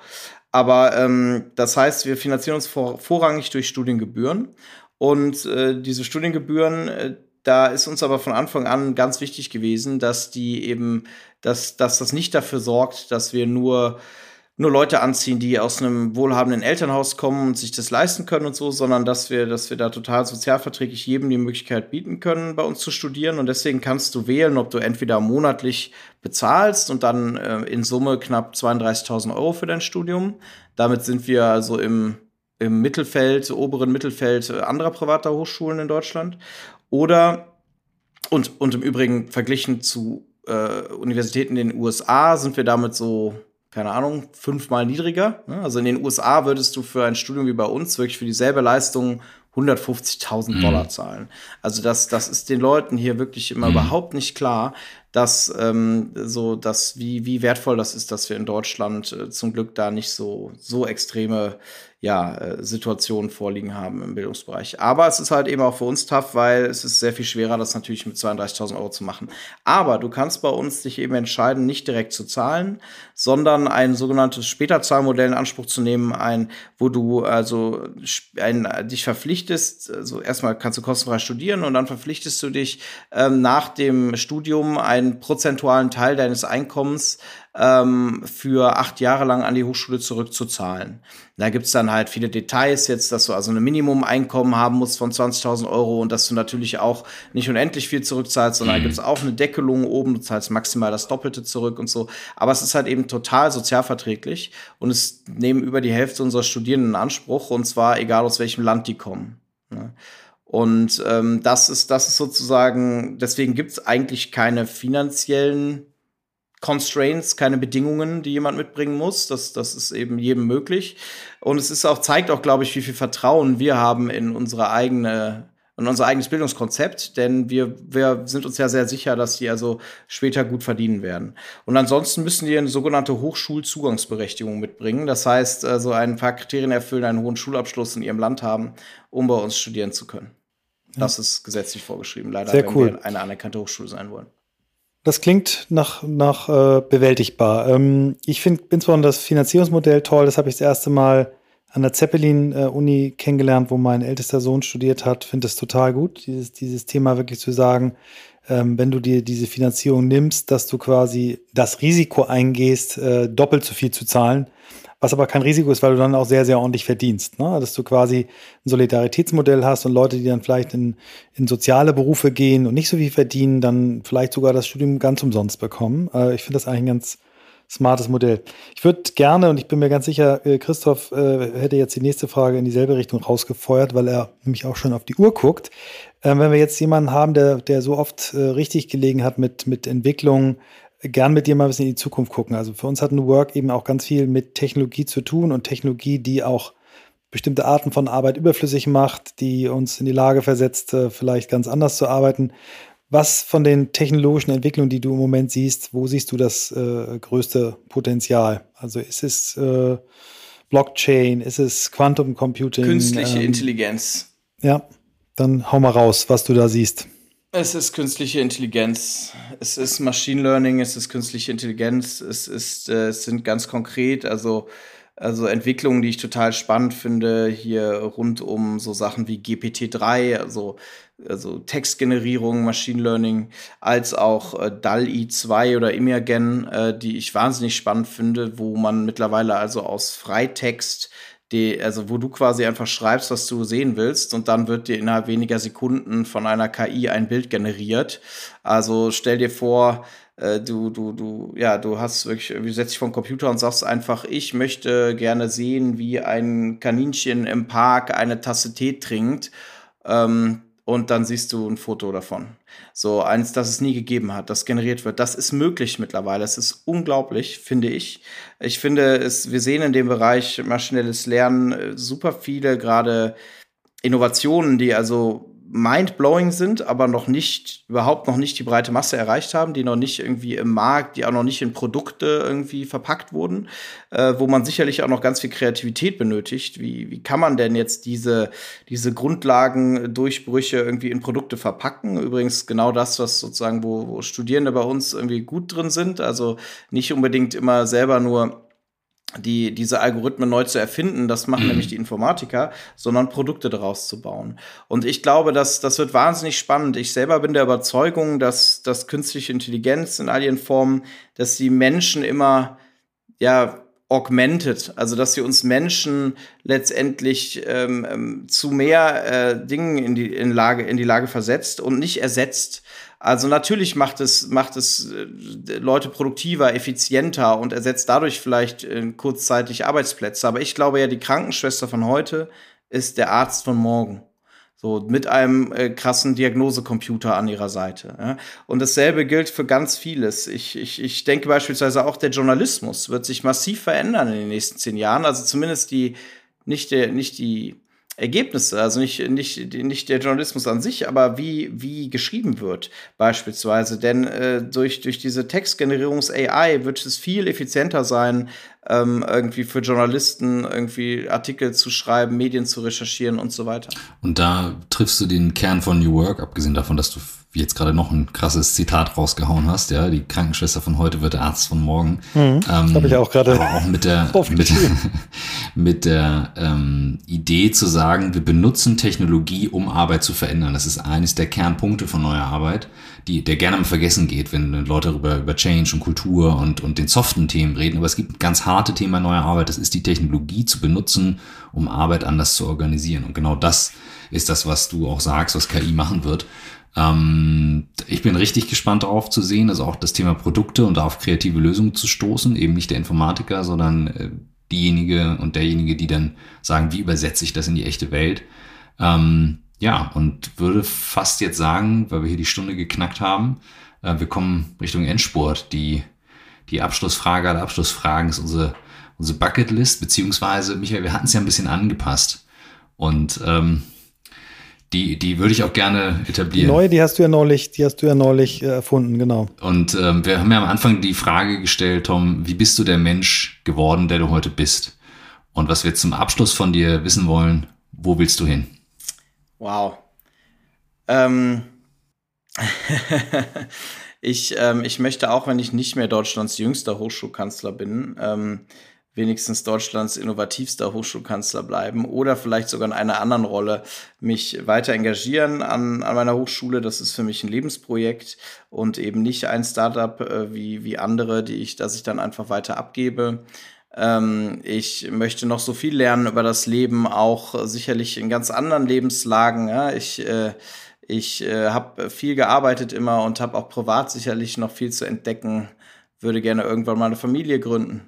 Aber ähm, das heißt, wir finanzieren uns vor, vorrangig durch Studiengebühren. Und äh, diese Studiengebühren, äh, da ist uns aber von Anfang an ganz wichtig gewesen, dass die eben, dass, dass das nicht dafür sorgt, dass wir nur nur Leute anziehen, die aus einem wohlhabenden Elternhaus kommen und sich das leisten können und so, sondern dass wir, dass wir da total sozialverträglich jedem die Möglichkeit bieten können, bei uns zu studieren. Und deswegen kannst du wählen, ob du entweder monatlich bezahlst und dann äh, in Summe knapp 32.000 Euro für dein Studium. Damit sind wir also im, im Mittelfeld, oberen Mittelfeld anderer privater Hochschulen in Deutschland. Oder und, und im Übrigen verglichen zu äh, Universitäten in den USA sind wir damit so keine Ahnung, fünfmal niedriger. Ne? Also in den USA würdest du für ein Studium wie bei uns wirklich für dieselbe Leistung 150.000 Dollar mhm. zahlen. Also das, das ist den Leuten hier wirklich immer mhm. überhaupt nicht klar, dass ähm, so, dass wie wie wertvoll das ist, dass wir in Deutschland äh, zum Glück da nicht so so extreme ja, äh, Situationen vorliegen haben im Bildungsbereich. Aber es ist halt eben auch für uns tough, weil es ist sehr viel schwerer, das natürlich mit 32.000 Euro zu machen. Aber du kannst bei uns dich eben entscheiden, nicht direkt zu zahlen, sondern ein sogenanntes Späterzahlmodell in Anspruch zu nehmen, ein, wo du also ein, dich verpflichtest, also erstmal kannst du kostenfrei studieren und dann verpflichtest du dich ähm, nach dem Studium einen prozentualen Teil deines Einkommens ähm, für acht Jahre lang an die Hochschule zurückzuzahlen. Da gibt's dann halt viele Details jetzt, dass du also ein Minimum-Einkommen haben musst von 20.000 Euro und dass du natürlich auch nicht unendlich viel zurückzahlst, sondern mhm. da gibt's auch eine Deckelung oben, du zahlst maximal das Doppelte zurück und so. Aber es ist halt eben total sozialverträglich und es nehmen über die Hälfte unserer Studierenden in Anspruch und zwar egal aus welchem Land die kommen. Ne? Und ähm, das ist, das ist sozusagen, deswegen gibt's eigentlich keine finanziellen Constraints, keine Bedingungen, die jemand mitbringen muss. Das, das ist eben jedem möglich. Und es ist auch, zeigt auch, glaube ich, wie viel Vertrauen wir haben in unsere eigene, in unser eigenes Bildungskonzept, denn wir, wir sind uns ja sehr sicher, dass die also später gut verdienen werden. Und ansonsten müssen die eine sogenannte Hochschulzugangsberechtigung mitbringen. Das heißt, also ein paar Kriterien erfüllen, einen hohen Schulabschluss in ihrem Land haben, um bei uns studieren zu können. Das ist gesetzlich vorgeschrieben, leider, Sehr cool. wenn wir eine anerkannte Hochschule sein wollen. Das klingt nach, nach äh, bewältigbar. Ähm, ich finde insbesondere das Finanzierungsmodell toll. Das habe ich das erste Mal an der Zeppelin-Uni kennengelernt, wo mein ältester Sohn studiert hat. Finde es total gut, dieses, dieses Thema wirklich zu sagen, ähm, wenn du dir diese Finanzierung nimmst, dass du quasi das Risiko eingehst, äh, doppelt so viel zu zahlen was aber kein Risiko ist, weil du dann auch sehr, sehr ordentlich verdienst. Ne? Dass du quasi ein Solidaritätsmodell hast und Leute, die dann vielleicht in, in soziale Berufe gehen und nicht so viel verdienen, dann vielleicht sogar das Studium ganz umsonst bekommen. Äh, ich finde das eigentlich ein ganz smartes Modell. Ich würde gerne, und ich bin mir ganz sicher, äh, Christoph äh, hätte jetzt die nächste Frage in dieselbe Richtung rausgefeuert, weil er nämlich auch schon auf die Uhr guckt. Ähm, wenn wir jetzt jemanden haben, der, der so oft äh, richtig gelegen hat mit, mit Entwicklung, gern mit dir mal ein bisschen in die Zukunft gucken. Also für uns hat New Work eben auch ganz viel mit Technologie zu tun und Technologie, die auch bestimmte Arten von Arbeit überflüssig macht, die uns in die Lage versetzt, äh, vielleicht ganz anders zu arbeiten. Was von den technologischen Entwicklungen, die du im Moment siehst, wo siehst du das äh, größte Potenzial? Also ist es äh, Blockchain, ist es Quantum Computing? Künstliche ähm, Intelligenz. Ja, dann hau mal raus, was du da siehst. Es ist künstliche Intelligenz, es ist Machine Learning, es ist künstliche Intelligenz, es ist, äh, es sind ganz konkret, also also Entwicklungen, die ich total spannend finde, hier rund um so Sachen wie GPT-3, also, also Textgenerierung, Machine Learning, als auch äh, DAL-I 2 oder Imagen, äh, die ich wahnsinnig spannend finde, wo man mittlerweile also aus Freitext die, also wo du quasi einfach schreibst, was du sehen willst und dann wird dir innerhalb weniger Sekunden von einer KI ein Bild generiert. Also stell dir vor, äh, du, du, du, ja, du hast wirklich, du setzt dich den Computer und sagst einfach, ich möchte gerne sehen, wie ein Kaninchen im Park eine Tasse Tee trinkt. Ähm, und dann siehst du ein Foto davon. So eins, das es nie gegeben hat, das generiert wird. Das ist möglich mittlerweile. Es ist unglaublich, finde ich. Ich finde es, wir sehen in dem Bereich maschinelles Lernen äh, super viele gerade Innovationen, die also mind-blowing sind, aber noch nicht, überhaupt noch nicht die breite Masse erreicht haben, die noch nicht irgendwie im Markt, die auch noch nicht in Produkte irgendwie verpackt wurden, äh, wo man sicherlich auch noch ganz viel Kreativität benötigt. Wie, wie kann man denn jetzt diese, diese Grundlagendurchbrüche irgendwie in Produkte verpacken? Übrigens genau das, was sozusagen, wo, wo Studierende bei uns irgendwie gut drin sind. Also nicht unbedingt immer selber nur die, diese Algorithmen neu zu erfinden, das machen mhm. nämlich die Informatiker, sondern Produkte daraus zu bauen. Und ich glaube, dass das wird wahnsinnig spannend. Ich selber bin der Überzeugung, dass, dass künstliche Intelligenz in all ihren Formen, dass die Menschen immer, ja, augmented, also dass sie uns Menschen letztendlich ähm, ähm zu mehr äh, Dingen in die, in, Lage, in die Lage versetzt und nicht ersetzt. Also natürlich macht es, macht es äh, Leute produktiver, effizienter und ersetzt dadurch vielleicht äh, kurzzeitig Arbeitsplätze. Aber ich glaube ja, die Krankenschwester von heute ist der Arzt von morgen. So, mit einem äh, krassen Diagnosecomputer an ihrer Seite. Ja? Und dasselbe gilt für ganz vieles. Ich, ich, ich denke beispielsweise auch, der Journalismus wird sich massiv verändern in den nächsten zehn Jahren. Also zumindest die, nicht, der, nicht die Ergebnisse, also nicht, nicht, nicht der Journalismus an sich, aber wie, wie geschrieben wird, beispielsweise. Denn äh, durch, durch diese Textgenerierungs-AI wird es viel effizienter sein, ähm, irgendwie für Journalisten irgendwie Artikel zu schreiben, Medien zu recherchieren und so weiter. Und da triffst du den Kern von New Work, abgesehen davon, dass du jetzt gerade noch ein krasses Zitat rausgehauen hast, ja, die Krankenschwester von heute wird der Arzt von morgen. Mhm, ähm, Habe ich auch gerade. Aber auch mit der, [LAUGHS] mit, [LAUGHS] mit der ähm, Idee zu sagen, wir benutzen Technologie, um Arbeit zu verändern. Das ist eines der Kernpunkte von neuer Arbeit, die, der gerne mal vergessen geht, wenn Leute über, über Change und Kultur und, und den soften Themen reden. Aber es gibt ein ganz harte Thema neuer Arbeit. Das ist die Technologie zu benutzen, um Arbeit anders zu organisieren. Und genau das ist das, was du auch sagst, was KI machen wird. Ähm, ich bin richtig gespannt darauf zu sehen, also auch das Thema Produkte und auf kreative Lösungen zu stoßen, eben nicht der Informatiker, sondern äh, diejenige und derjenige, die dann sagen, wie übersetze ich das in die echte Welt. Ähm, ja, und würde fast jetzt sagen, weil wir hier die Stunde geknackt haben, äh, wir kommen Richtung Endspurt. Die, die Abschlussfrage aller Abschlussfragen ist unsere, unsere Bucketlist, beziehungsweise, Michael, wir hatten es ja ein bisschen angepasst. Und ähm, die, die würde ich auch gerne etablieren. Die neue, die hast du ja neulich, die hast du ja neulich äh, erfunden, genau. Und ähm, wir haben ja am Anfang die Frage gestellt, Tom, wie bist du der Mensch geworden, der du heute bist? Und was wir zum Abschluss von dir wissen wollen, wo willst du hin? Wow. Ähm. [LAUGHS] ich, ähm, ich möchte auch, wenn ich nicht mehr Deutschlands jüngster Hochschulkanzler bin, ähm, wenigstens Deutschlands innovativster Hochschulkanzler bleiben oder vielleicht sogar in einer anderen Rolle mich weiter engagieren an, an meiner Hochschule. Das ist für mich ein Lebensprojekt und eben nicht ein Startup äh, wie, wie andere, die ich, dass ich dann einfach weiter abgebe. Ähm, ich möchte noch so viel lernen über das Leben, auch sicherlich in ganz anderen Lebenslagen. Ja? Ich äh, ich äh, habe viel gearbeitet immer und habe auch privat sicherlich noch viel zu entdecken. Würde gerne irgendwann mal eine Familie gründen.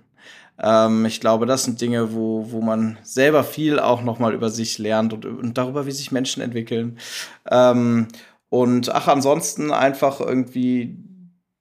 Ähm, ich glaube, das sind Dinge, wo, wo man selber viel auch nochmal über sich lernt und, und, darüber, wie sich Menschen entwickeln. Ähm, und ach, ansonsten einfach irgendwie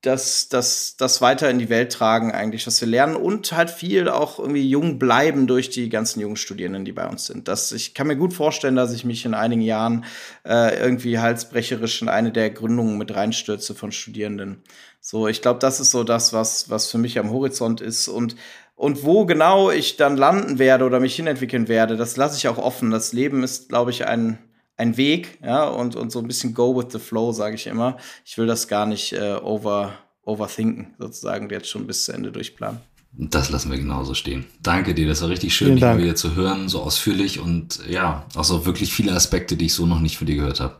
das, das, das weiter in die Welt tragen, eigentlich, was wir lernen und halt viel auch irgendwie jung bleiben durch die ganzen jungen Studierenden, die bei uns sind. Das, ich kann mir gut vorstellen, dass ich mich in einigen Jahren äh, irgendwie halsbrecherisch in eine der Gründungen mit reinstürze von Studierenden. So, ich glaube, das ist so das, was, was für mich am Horizont ist und und wo genau ich dann landen werde oder mich hinentwickeln werde, das lasse ich auch offen. Das Leben ist, glaube ich, ein, ein Weg, ja, und, und so ein bisschen go with the flow, sage ich immer. Ich will das gar nicht äh, over, overthinken, sozusagen, jetzt schon bis zu Ende durchplanen. Das lassen wir genauso stehen. Danke dir, das war richtig schön, dich mal wieder zu hören, so ausführlich und ja, auch so wirklich viele Aspekte, die ich so noch nicht von dir gehört habe.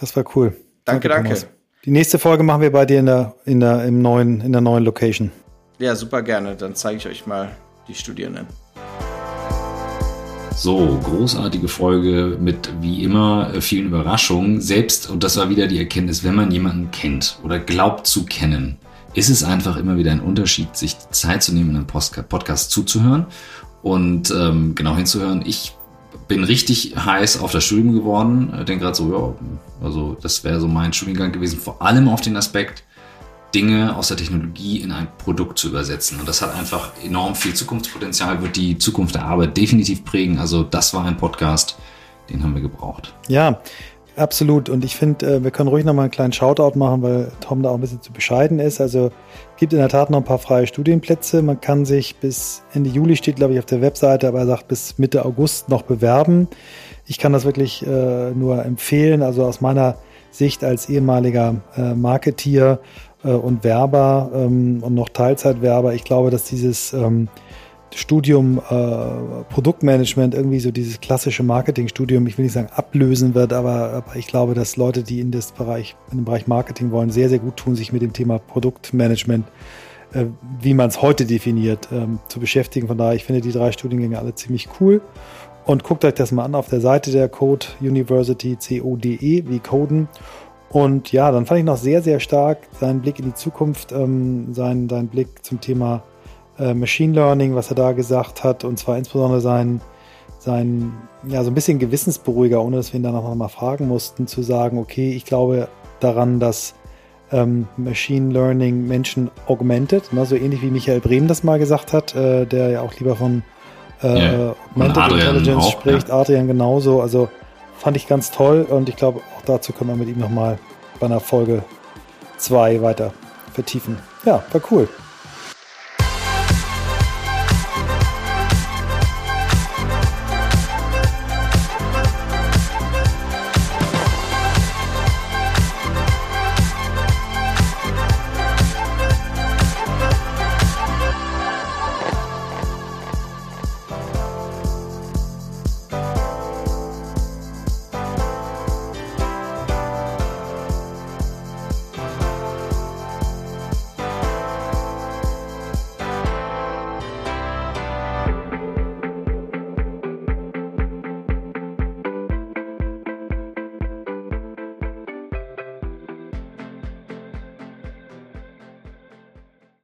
Das war cool. Danke, danke. danke. Die nächste Folge machen wir bei dir in der, in der, im neuen, in der neuen Location. Ja, super gerne. Dann zeige ich euch mal die Studierenden. So, großartige Folge mit wie immer vielen Überraschungen. Selbst, und das war wieder die Erkenntnis, wenn man jemanden kennt oder glaubt zu kennen, ist es einfach immer wieder ein Unterschied, sich Zeit zu nehmen, in einem Podcast zuzuhören und ähm, genau hinzuhören. Ich bin richtig heiß auf das Studium geworden. Ich denke gerade so, ja, also das wäre so mein Studiengang gewesen, vor allem auf den Aspekt, Dinge aus der Technologie in ein Produkt zu übersetzen. Und das hat einfach enorm viel Zukunftspotenzial, wird die Zukunft der Arbeit definitiv prägen. Also das war ein Podcast, den haben wir gebraucht. Ja, absolut. Und ich finde, äh, wir können ruhig nochmal einen kleinen Shoutout machen, weil Tom da auch ein bisschen zu bescheiden ist. Also gibt in der Tat noch ein paar freie Studienplätze. Man kann sich bis Ende Juli steht, glaube ich, auf der Webseite, aber er sagt bis Mitte August noch bewerben. Ich kann das wirklich äh, nur empfehlen. Also aus meiner Sicht als ehemaliger äh, Marketeer äh, und Werber ähm, und noch Teilzeitwerber. Ich glaube, dass dieses ähm, Studium äh, Produktmanagement irgendwie so dieses klassische Marketingstudium, ich will nicht sagen ablösen wird, aber, aber ich glaube, dass Leute, die in das Bereich, in den Bereich Marketing wollen, sehr, sehr gut tun, sich mit dem Thema Produktmanagement, äh, wie man es heute definiert, ähm, zu beschäftigen. Von daher, ich finde die drei Studiengänge alle ziemlich cool. Und guckt euch das mal an auf der Seite der Code University, C-O-D-E, wie Coden. Und ja, dann fand ich noch sehr, sehr stark seinen Blick in die Zukunft, ähm, seinen, seinen Blick zum Thema äh, Machine Learning, was er da gesagt hat, und zwar insbesondere sein, sein, ja, so ein bisschen Gewissensberuhiger, ohne dass wir ihn dann noch mal fragen mussten, zu sagen, okay, ich glaube daran, dass ähm, Machine Learning Menschen augmentet, ne, so ähnlich wie Michael Brehm das mal gesagt hat, äh, der ja auch lieber von äh, yeah. Mental Intelligence auch, spricht, ja. Adrian genauso. Also fand ich ganz toll und ich glaube, auch dazu können wir mit ihm nochmal bei einer Folge 2 weiter vertiefen. Ja, war cool.